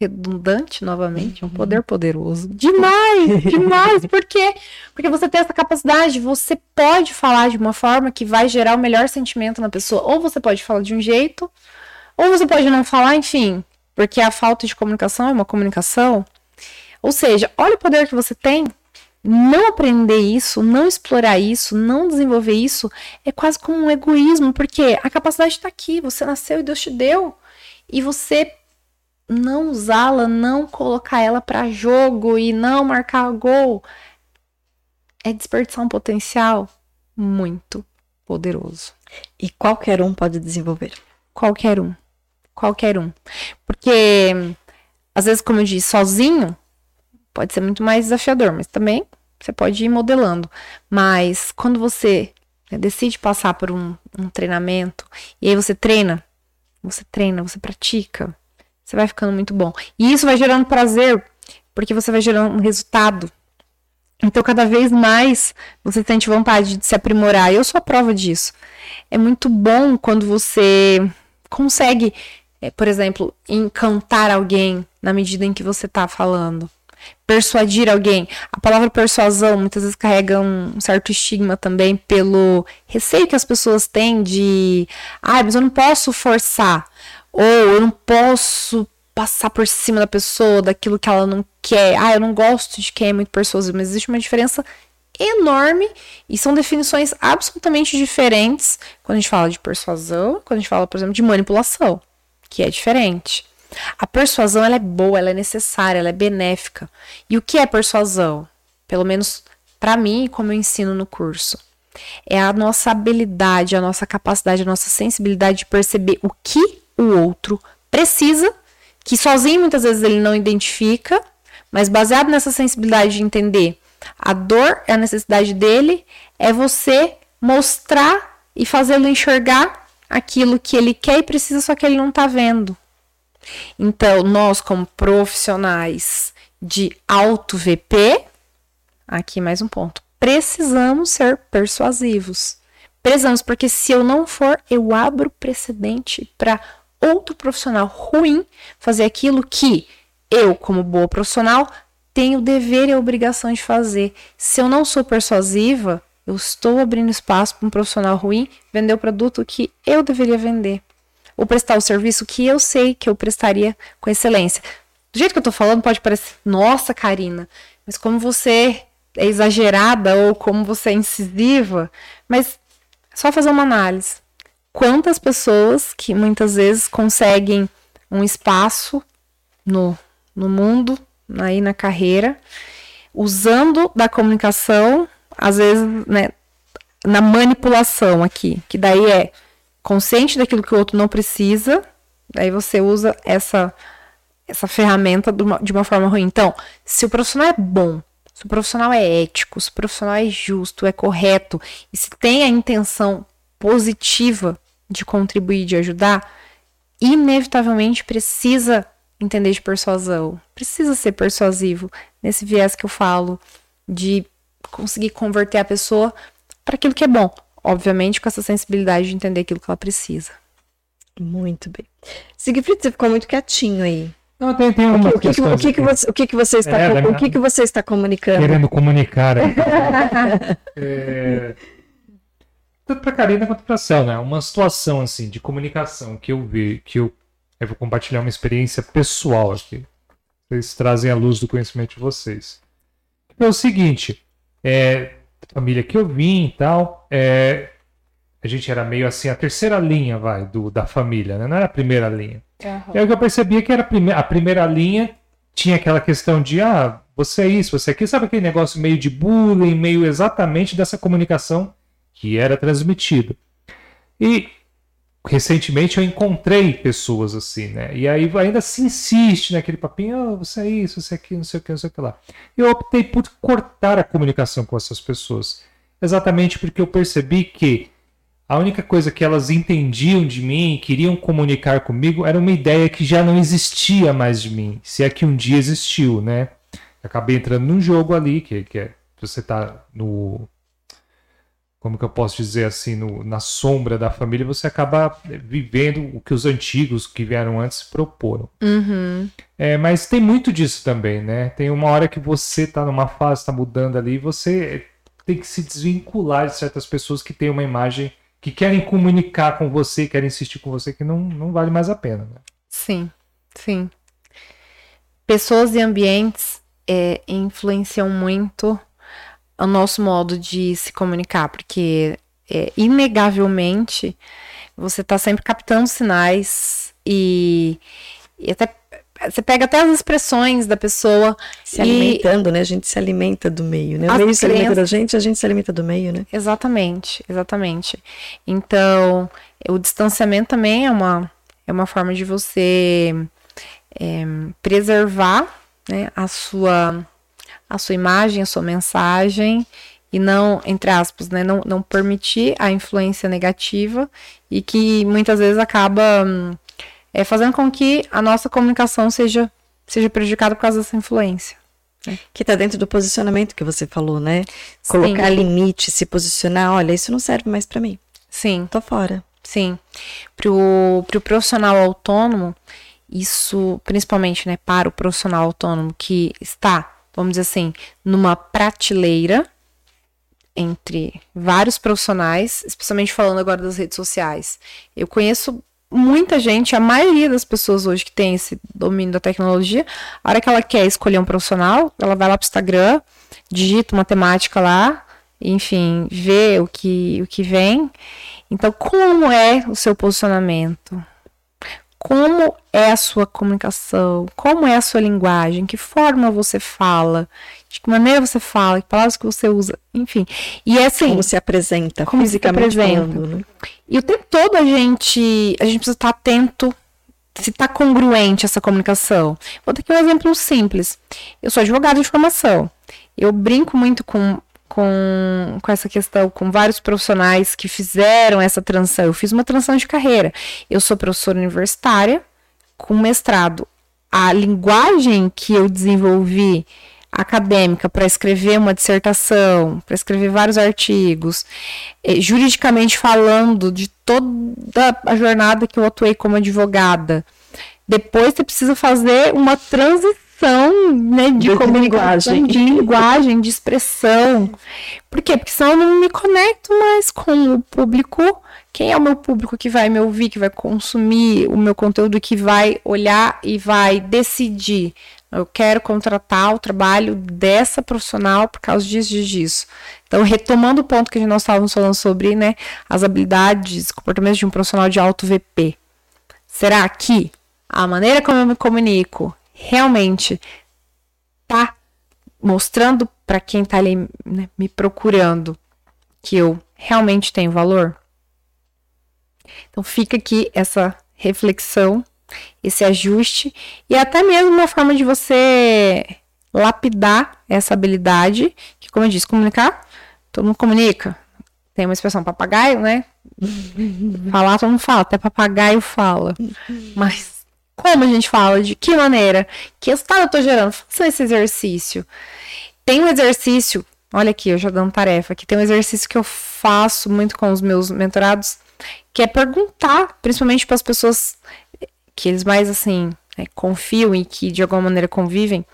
redundante novamente, um poder poderoso. Demais, (laughs) demais. Por quê? Porque você tem essa capacidade, você pode falar de uma forma que vai gerar o melhor sentimento na pessoa. Ou você pode falar de um jeito, ou você pode não falar, enfim, porque a falta de comunicação é uma comunicação. Ou seja, olha o poder que você tem. Não aprender isso, não explorar isso, não desenvolver isso é quase como um egoísmo, porque a capacidade está aqui, você nasceu e Deus te deu. E você não usá-la, não colocar ela para jogo e não marcar gol, é desperdiçar um potencial muito poderoso. E qualquer um pode desenvolver. Qualquer um. Qualquer um. Porque, às vezes, como eu disse, sozinho pode ser muito mais desafiador, mas também você pode ir modelando. Mas quando você né, decide passar por um, um treinamento, e aí você treina, você treina, você pratica, você vai ficando muito bom. E isso vai gerando prazer, porque você vai gerando um resultado. Então, cada vez mais você sente vontade de se aprimorar. Eu sou a prova disso. É muito bom quando você consegue, é, por exemplo, encantar alguém na medida em que você está falando. Persuadir alguém. A palavra persuasão muitas vezes carrega um certo estigma também pelo receio que as pessoas têm de. Ah, mas eu não posso forçar. Ou eu não posso passar por cima da pessoa, daquilo que ela não quer. Ah, eu não gosto de quem é muito persuasivo, mas existe uma diferença enorme e são definições absolutamente diferentes quando a gente fala de persuasão, quando a gente fala, por exemplo, de manipulação, que é diferente. A persuasão ela é boa, ela é necessária, ela é benéfica. E o que é persuasão? Pelo menos para mim, como eu ensino no curso, é a nossa habilidade, a nossa capacidade, a nossa sensibilidade de perceber o que o outro precisa, que sozinho muitas vezes ele não identifica, mas baseado nessa sensibilidade de entender a dor é a necessidade dele, é você mostrar e fazê-lo enxergar aquilo que ele quer e precisa, só que ele não está vendo. Então, nós, como profissionais de alto VP, aqui mais um ponto, precisamos ser persuasivos. Precisamos, porque se eu não for, eu abro precedente para outro profissional ruim fazer aquilo que eu, como boa profissional, tenho o dever e a obrigação de fazer. Se eu não sou persuasiva, eu estou abrindo espaço para um profissional ruim vender o produto que eu deveria vender. Ou prestar o serviço que eu sei que eu prestaria com excelência. Do jeito que eu estou falando, pode parecer, nossa, Karina, mas como você é exagerada ou como você é incisiva, mas só fazer uma análise quantas pessoas que muitas vezes conseguem um espaço no, no mundo, aí na carreira, usando da comunicação, às vezes, né, na manipulação aqui, que daí é consciente daquilo que o outro não precisa, daí você usa essa essa ferramenta de uma, de uma forma ruim. Então, se o profissional é bom, se o profissional é ético, se o profissional é justo, é correto, e se tem a intenção positiva de contribuir, de ajudar, inevitavelmente precisa entender de persuasão, precisa ser persuasivo nesse viés que eu falo de conseguir converter a pessoa para aquilo que é bom, obviamente com essa sensibilidade de entender aquilo que ela precisa. Muito bem. Siegfried, você ficou muito quietinho aí. Não, tem, tem uma o que, o que, o que, que você, o que, que você está é, o que, que você está comunicando? Querendo comunicar. (laughs) é, tanto para Karina quanto para Céu, né? Uma situação assim de comunicação que eu vi, que eu, eu vou compartilhar uma experiência pessoal aqui. Vocês trazem a luz do conhecimento de vocês. É o seguinte, é, família que eu vim e tal, é, a gente era meio assim a terceira linha, vai, do, da família, né? Não era a primeira linha. Uhum. E aí eu percebia que era a, prime a primeira linha tinha aquela questão de, ah, você é isso, você é aquilo, sabe aquele negócio meio de bullying, meio exatamente dessa comunicação que era transmitida. E recentemente eu encontrei pessoas assim, né? E aí ainda se insiste naquele papinho, oh, você é isso, você é aquilo, não sei o que, não sei o que lá. Eu optei por cortar a comunicação com essas pessoas, exatamente porque eu percebi que a única coisa que elas entendiam de mim, queriam comunicar comigo, era uma ideia que já não existia mais de mim, se é que um dia existiu, né? Acabei entrando num jogo ali, que, que é você tá no como que eu posso dizer assim, no, na sombra da família, você acaba vivendo o que os antigos que vieram antes proporam. Uhum. É, mas tem muito disso também, né? Tem uma hora que você está numa fase, está mudando ali, você tem que se desvincular de certas pessoas que têm uma imagem que querem comunicar com você, querem insistir com você, que não, não vale mais a pena. Né? Sim, sim. Pessoas e ambientes é, influenciam muito o nosso modo de se comunicar, porque é, inegavelmente você está sempre captando sinais e, e, até você pega até as expressões da pessoa se e... alimentando, né? A gente se alimenta do meio, né? O meio crenças... se alimenta da gente, a gente se alimenta do meio, né? Exatamente, exatamente. Então, o distanciamento também é uma é uma forma de você é, preservar né, a sua a sua imagem, a sua mensagem e não, entre aspas, né, não, não permitir a influência negativa e que muitas vezes acaba é, fazendo com que a nossa comunicação seja, seja prejudicada por causa dessa influência. Né? Que está dentro do posicionamento que você falou, né? Sim. Colocar limite, se posicionar, olha, isso não serve mais para mim. Sim. Tô fora. Sim. Pro, pro profissional autônomo, isso, principalmente, né, para o profissional autônomo que está vamos dizer assim, numa prateleira entre vários profissionais, especialmente falando agora das redes sociais. Eu conheço muita gente, a maioria das pessoas hoje que tem esse domínio da tecnologia, a hora que ela quer escolher um profissional, ela vai lá para o Instagram, digita uma temática lá, enfim, vê o que, o que vem. Então, como é o seu posicionamento? Como é a sua comunicação, como é a sua linguagem, que forma você fala, de que maneira você fala, que palavras que você usa, enfim. E é assim, como se apresenta, como fisicamente se apresenta. falando, né? E o tempo todo a gente, a gente precisa estar atento se está congruente essa comunicação. Vou dar aqui um exemplo simples. Eu sou advogada de formação. Eu brinco muito com com, com essa questão, com vários profissionais que fizeram essa transição. Eu fiz uma transição de carreira. Eu sou professora universitária, com mestrado. A linguagem que eu desenvolvi acadêmica para escrever uma dissertação, para escrever vários artigos, eh, juridicamente falando de toda a jornada que eu atuei como advogada. Depois você precisa fazer uma transição né, de, de comunicação, linguagem. de linguagem, de expressão. Por quê? Porque senão eu não me conecto mais com o público. Quem é o meu público que vai me ouvir, que vai consumir o meu conteúdo, que vai olhar e vai decidir? Eu quero contratar o trabalho dessa profissional por causa disso, disso, disso. Então, retomando o ponto que nós estávamos falando sobre né, as habilidades, comportamentos de um profissional de alto VP. Será que a maneira como eu me comunico realmente tá mostrando para quem tá ali né, me procurando que eu realmente tenho valor? Então fica aqui essa reflexão, esse ajuste e até mesmo uma forma de você lapidar essa habilidade, que como eu disse, comunicar, todo mundo comunica. Tem uma expressão papagaio, né? (laughs) Falar todo mundo fala, até papagaio fala. Mas como a gente fala, de que maneira, que estado eu tô gerando, faça esse exercício. Tem um exercício, olha aqui, eu já dando tarefa, que tem um exercício que eu faço muito com os meus mentorados, que é perguntar, principalmente para as pessoas que eles mais assim né, confiam e que de alguma maneira convivem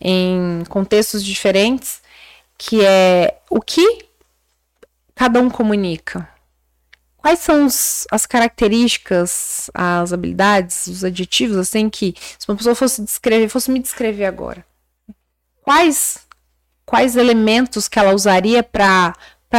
em contextos diferentes, que é o que cada um comunica. Quais são os, as características, as habilidades, os adjetivos, assim, que se uma pessoa fosse descrever, fosse me descrever agora, quais quais elementos que ela usaria para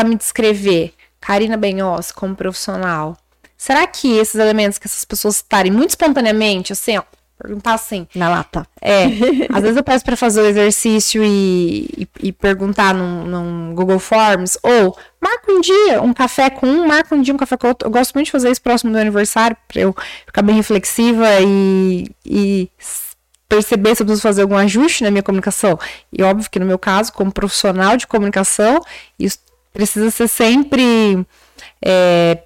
me descrever, Karina Benhos, como profissional? Será que esses elementos que essas pessoas estarem muito espontaneamente, assim, ó, Perguntar assim. Na lata. É. (laughs) às vezes eu peço para fazer o exercício e, e, e, perguntar num, num Google Forms. Ou marca um dia um café com um, marca um dia um café com outro. Eu gosto muito de fazer isso próximo do aniversário, para eu ficar bem reflexiva e, e perceber se eu preciso fazer algum ajuste na minha comunicação. E óbvio que no meu caso, como profissional de comunicação, isso precisa ser sempre é,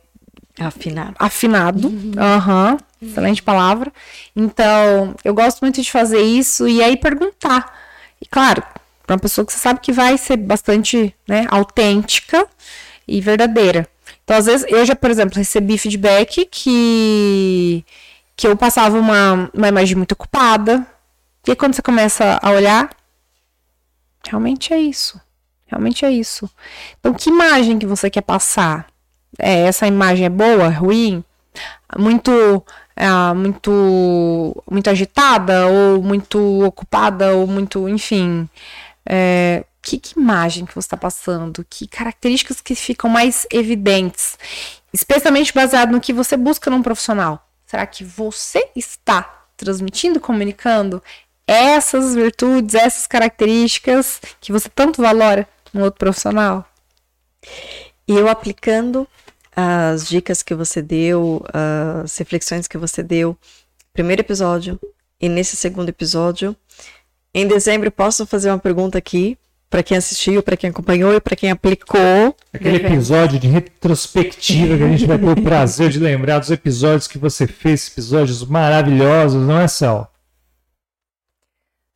afinado. Afinado. Uhum. uhum. Excelente palavra. Então, eu gosto muito de fazer isso e aí perguntar. E claro, para uma pessoa que você sabe que vai ser bastante né, autêntica e verdadeira. Então, às vezes, eu já, por exemplo, recebi feedback que, que eu passava uma, uma imagem muito ocupada, e aí, quando você começa a olhar, realmente é isso. Realmente é isso. Então, que imagem que você quer passar? É, essa imagem é boa, ruim? Muito, é, muito, muito agitada ou muito ocupada ou muito, enfim. É, que, que imagem que você está passando? Que características que ficam mais evidentes? Especialmente baseado no que você busca num profissional. Será que você está transmitindo, comunicando essas virtudes, essas características que você tanto valora no outro profissional? E eu aplicando as dicas que você deu, as reflexões que você deu, primeiro episódio e nesse segundo episódio, em dezembro posso fazer uma pergunta aqui para quem assistiu, para quem acompanhou e para quem aplicou. Aquele episódio de retrospectiva que a gente vai ter o prazer de lembrar dos episódios que você fez, episódios maravilhosos, não é, Sal?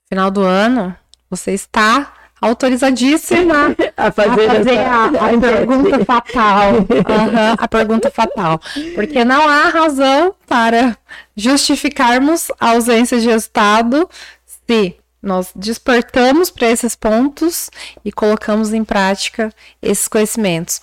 final do ano, você está autorizadíssima a fazer, a, fazer a, a (laughs) pergunta fatal. Uhum, a pergunta fatal. Porque não há razão para justificarmos a ausência de resultado se nós despertamos para esses pontos e colocamos em prática esses conhecimentos.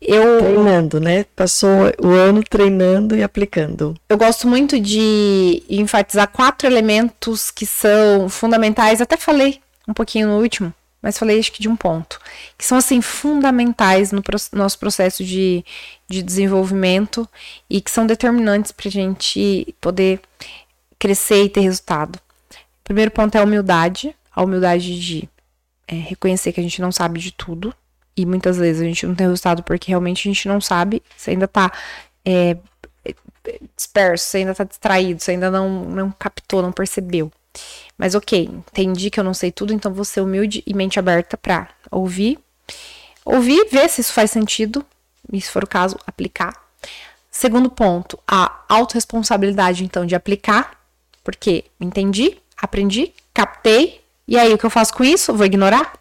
Eu treinando, né? Passou o ano treinando e aplicando. Eu gosto muito de enfatizar quatro elementos que são fundamentais. Até falei um pouquinho no último, mas falei acho que de um ponto, que são assim fundamentais no nosso processo de, de desenvolvimento e que são determinantes para a gente poder crescer e ter resultado primeiro ponto é a humildade. A humildade de é, reconhecer que a gente não sabe de tudo. E muitas vezes a gente não tem resultado porque realmente a gente não sabe. Você ainda tá é, disperso, você ainda tá distraído, você ainda não, não captou, não percebeu. Mas ok, entendi que eu não sei tudo, então vou ser humilde e mente aberta para ouvir. Ouvir, ver se isso faz sentido, e se for o caso, aplicar. Segundo ponto, a autorresponsabilidade, então, de aplicar, porque entendi, aprendi, captei, e aí o que eu faço com isso? Vou ignorar?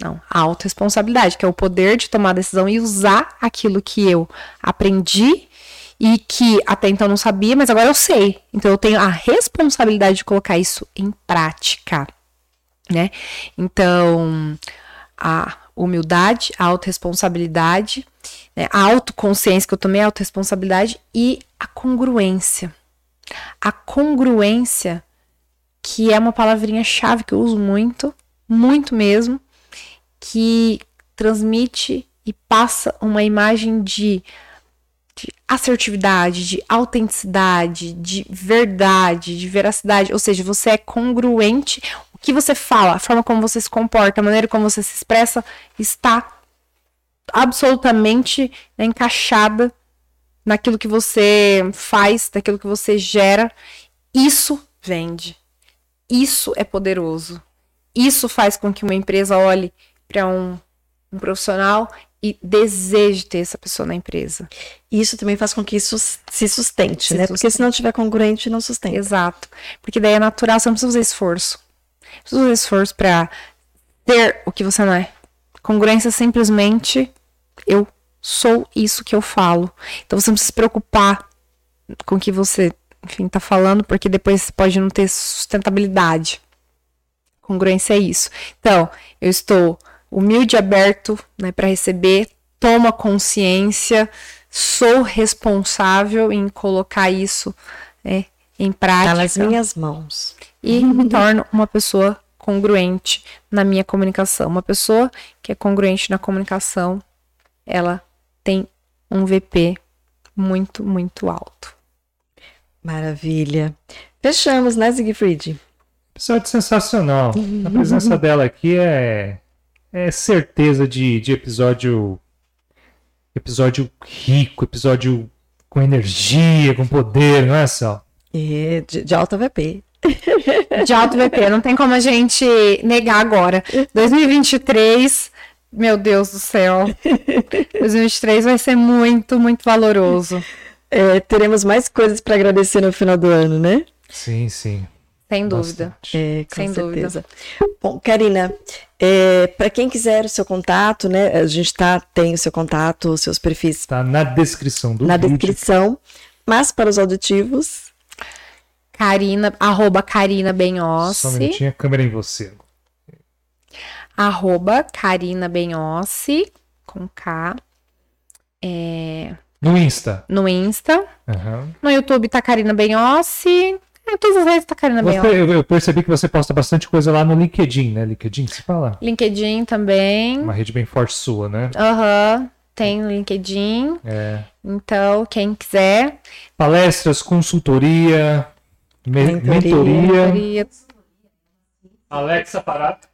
Não, a autorresponsabilidade, que é o poder de tomar decisão e usar aquilo que eu aprendi e que até então não sabia, mas agora eu sei. Então eu tenho a responsabilidade de colocar isso em prática, né? Então, a humildade, a autorresponsabilidade, né? a autoconsciência que eu tomei, a autorresponsabilidade e a congruência. A congruência que é uma palavrinha-chave que eu uso muito, muito mesmo, que transmite e passa uma imagem de, de assertividade, de autenticidade, de verdade, de veracidade. Ou seja, você é congruente. O que você fala, a forma como você se comporta, a maneira como você se expressa está absolutamente né, encaixada naquilo que você faz, naquilo que você gera. Isso vende. Isso é poderoso. Isso faz com que uma empresa olhe para um, um profissional e deseje ter essa pessoa na empresa. Isso também faz com que isso se sustente, se né? Sustente. Porque se não tiver congruente, não sustenta. Exato. Porque daí é natural, você não precisa fazer esforço. Não precisa fazer esforço para ter o que você não é. Congruência simplesmente eu sou isso que eu falo. Então você não precisa se preocupar com o que você enfim, tá falando, porque depois pode não ter sustentabilidade. Congruência é isso. Então, eu estou humilde e aberto né, para receber, toma consciência, sou responsável em colocar isso né, em prática. Tá nas minhas mãos. E me torno uma pessoa congruente na minha comunicação. Uma pessoa que é congruente na comunicação, ela tem um VP muito, muito alto. Maravilha. Fechamos, né, Siegfried? Episódio sensacional. A presença (laughs) dela aqui é, é certeza de, de episódio. Episódio rico, episódio com energia, com poder, não é, Sal? É, de, de alta VP. (laughs) De alto VP, não tem como a gente negar agora. 2023, meu Deus do céu. 2023 vai ser muito, muito valoroso. É, teremos mais coisas para agradecer no final do ano, né? Sim, sim. Sem dúvida. É, com Sem dúvida. certeza. Bom, Karina, para quem quiser o seu contato, né? A gente tá, tem o seu contato, os seus perfis Tá na descrição do na vídeo. descrição, mas para os auditivos, Karina, arroba Karina Só um minutinho, a câmera em você. arroba Karina Benhossi, com K, é, No Insta. no Insta. Aham. No YouTube tá Karina Benhossi. Em todas as redes tá Karina Você- eu, eu percebi que você posta bastante coisa lá no LinkedIn, né? LinkedIn, se fala? LinkedIn também. Uma rede bem forte sua, né? Aham. Tem o LinkedIn. É. Então, quem quiser. Palestras, consultoria, me- Mentoria. mentoria. Alexa Parata.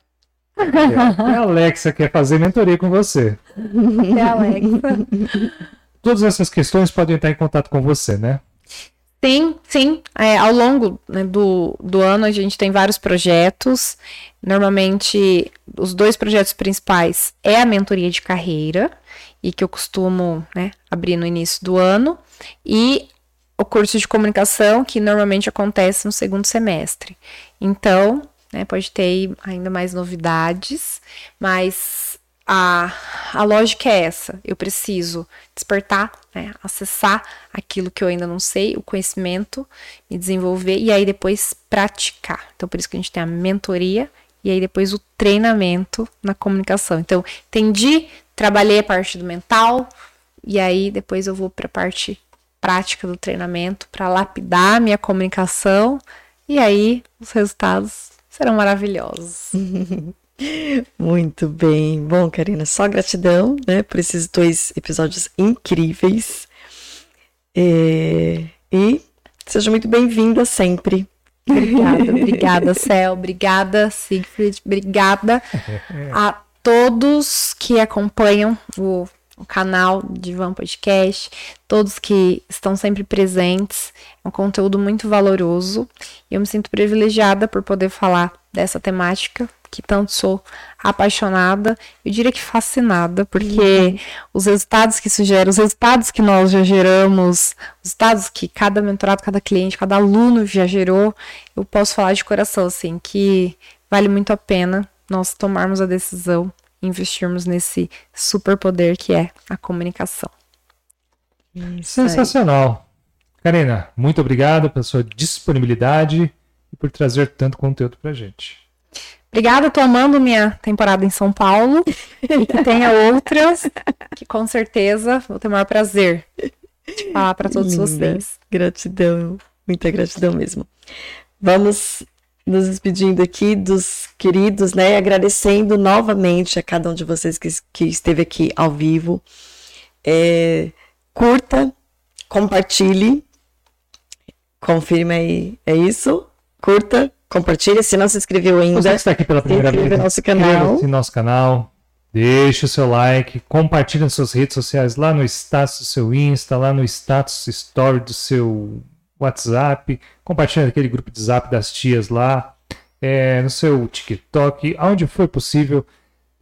A Alexa quer fazer mentoria com você. Até a Alexa. Todas essas questões podem entrar em contato com você, né? Sim, sim. É, ao longo né, do, do ano, a gente tem vários projetos. Normalmente, os dois projetos principais é a mentoria de carreira, e que eu costumo né, abrir no início do ano, e o curso de comunicação, que normalmente acontece no segundo semestre. Então, né, pode ter ainda mais novidades, mas a, a lógica é essa. Eu preciso despertar, né, acessar aquilo que eu ainda não sei, o conhecimento, me desenvolver e aí depois praticar. Então, por isso que a gente tem a mentoria e aí depois o treinamento na comunicação. Então, entendi, trabalhei a parte do mental e aí depois eu vou para a parte prática do treinamento para lapidar minha comunicação e aí os resultados serão maravilhosos. (laughs) Muito bem. Bom, Karina, só gratidão, né, por esses dois episódios incríveis. É, E seja muito bem-vinda sempre. Obrigada, obrigada, Céu. Obrigada, Siegfried. Obrigada (laughs) a todos que acompanham o, o canal Divan Podcast, todos que estão sempre presentes. É um conteúdo muito valoroso. E eu me sinto privilegiada por poder falar dessa temática que tanto sou apaixonada, eu diria que fascinada, porque os resultados que isso gera, os resultados que nós já geramos, os resultados que cada mentorado, cada cliente, cada aluno já gerou, eu posso falar de coração, assim, que vale muito a pena nós tomarmos a decisão, investirmos nesse superpoder que é a comunicação. Isso aí. Sensacional. Karina, muito obrigado pela sua disponibilidade e por trazer tanto conteúdo pra gente. Obrigada, tô amando minha temporada em São Paulo e que tenha outras que com certeza vou ter o maior prazer de falar para todos Linda. vocês. Gratidão, muita gratidão mesmo. Vamos nos despedindo aqui dos queridos, né? Agradecendo novamente a cada um de vocês que, que esteve aqui ao vivo. É, curta, compartilhe, confirme aí, é isso? Curta, compartilhe. Se não se inscreveu Você ainda, que está aqui pela primeira inscreva vez, no nosso canal. no nosso canal, deixe o seu like, compartilhe nas suas redes sociais, lá no status do seu Insta, lá no status story do seu WhatsApp, compartilhe naquele grupo de zap das tias lá, é, no seu TikTok, aonde for possível,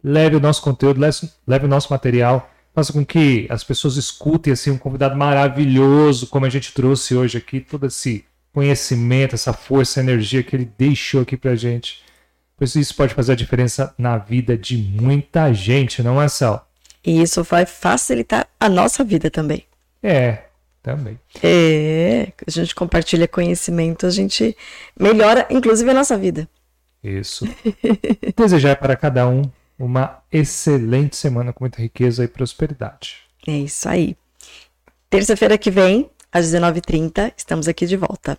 leve o nosso conteúdo, leve, leve o nosso material, faça com que as pessoas escutem assim um convidado maravilhoso, como a gente trouxe hoje aqui, todo esse conhecimento, essa força, energia que ele deixou aqui pra gente. Pois isso pode fazer a diferença na vida de muita gente, não é, Sal? E isso vai facilitar a nossa vida também. É, também. É, a gente compartilha conhecimento, a gente melhora, inclusive, a nossa vida. Isso. (laughs) Desejar para cada um uma excelente semana com muita riqueza e prosperidade. É isso aí. Terça-feira que vem, às 19h30, estamos aqui de volta.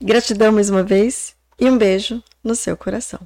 Gratidão mais uma vez e um beijo no seu coração.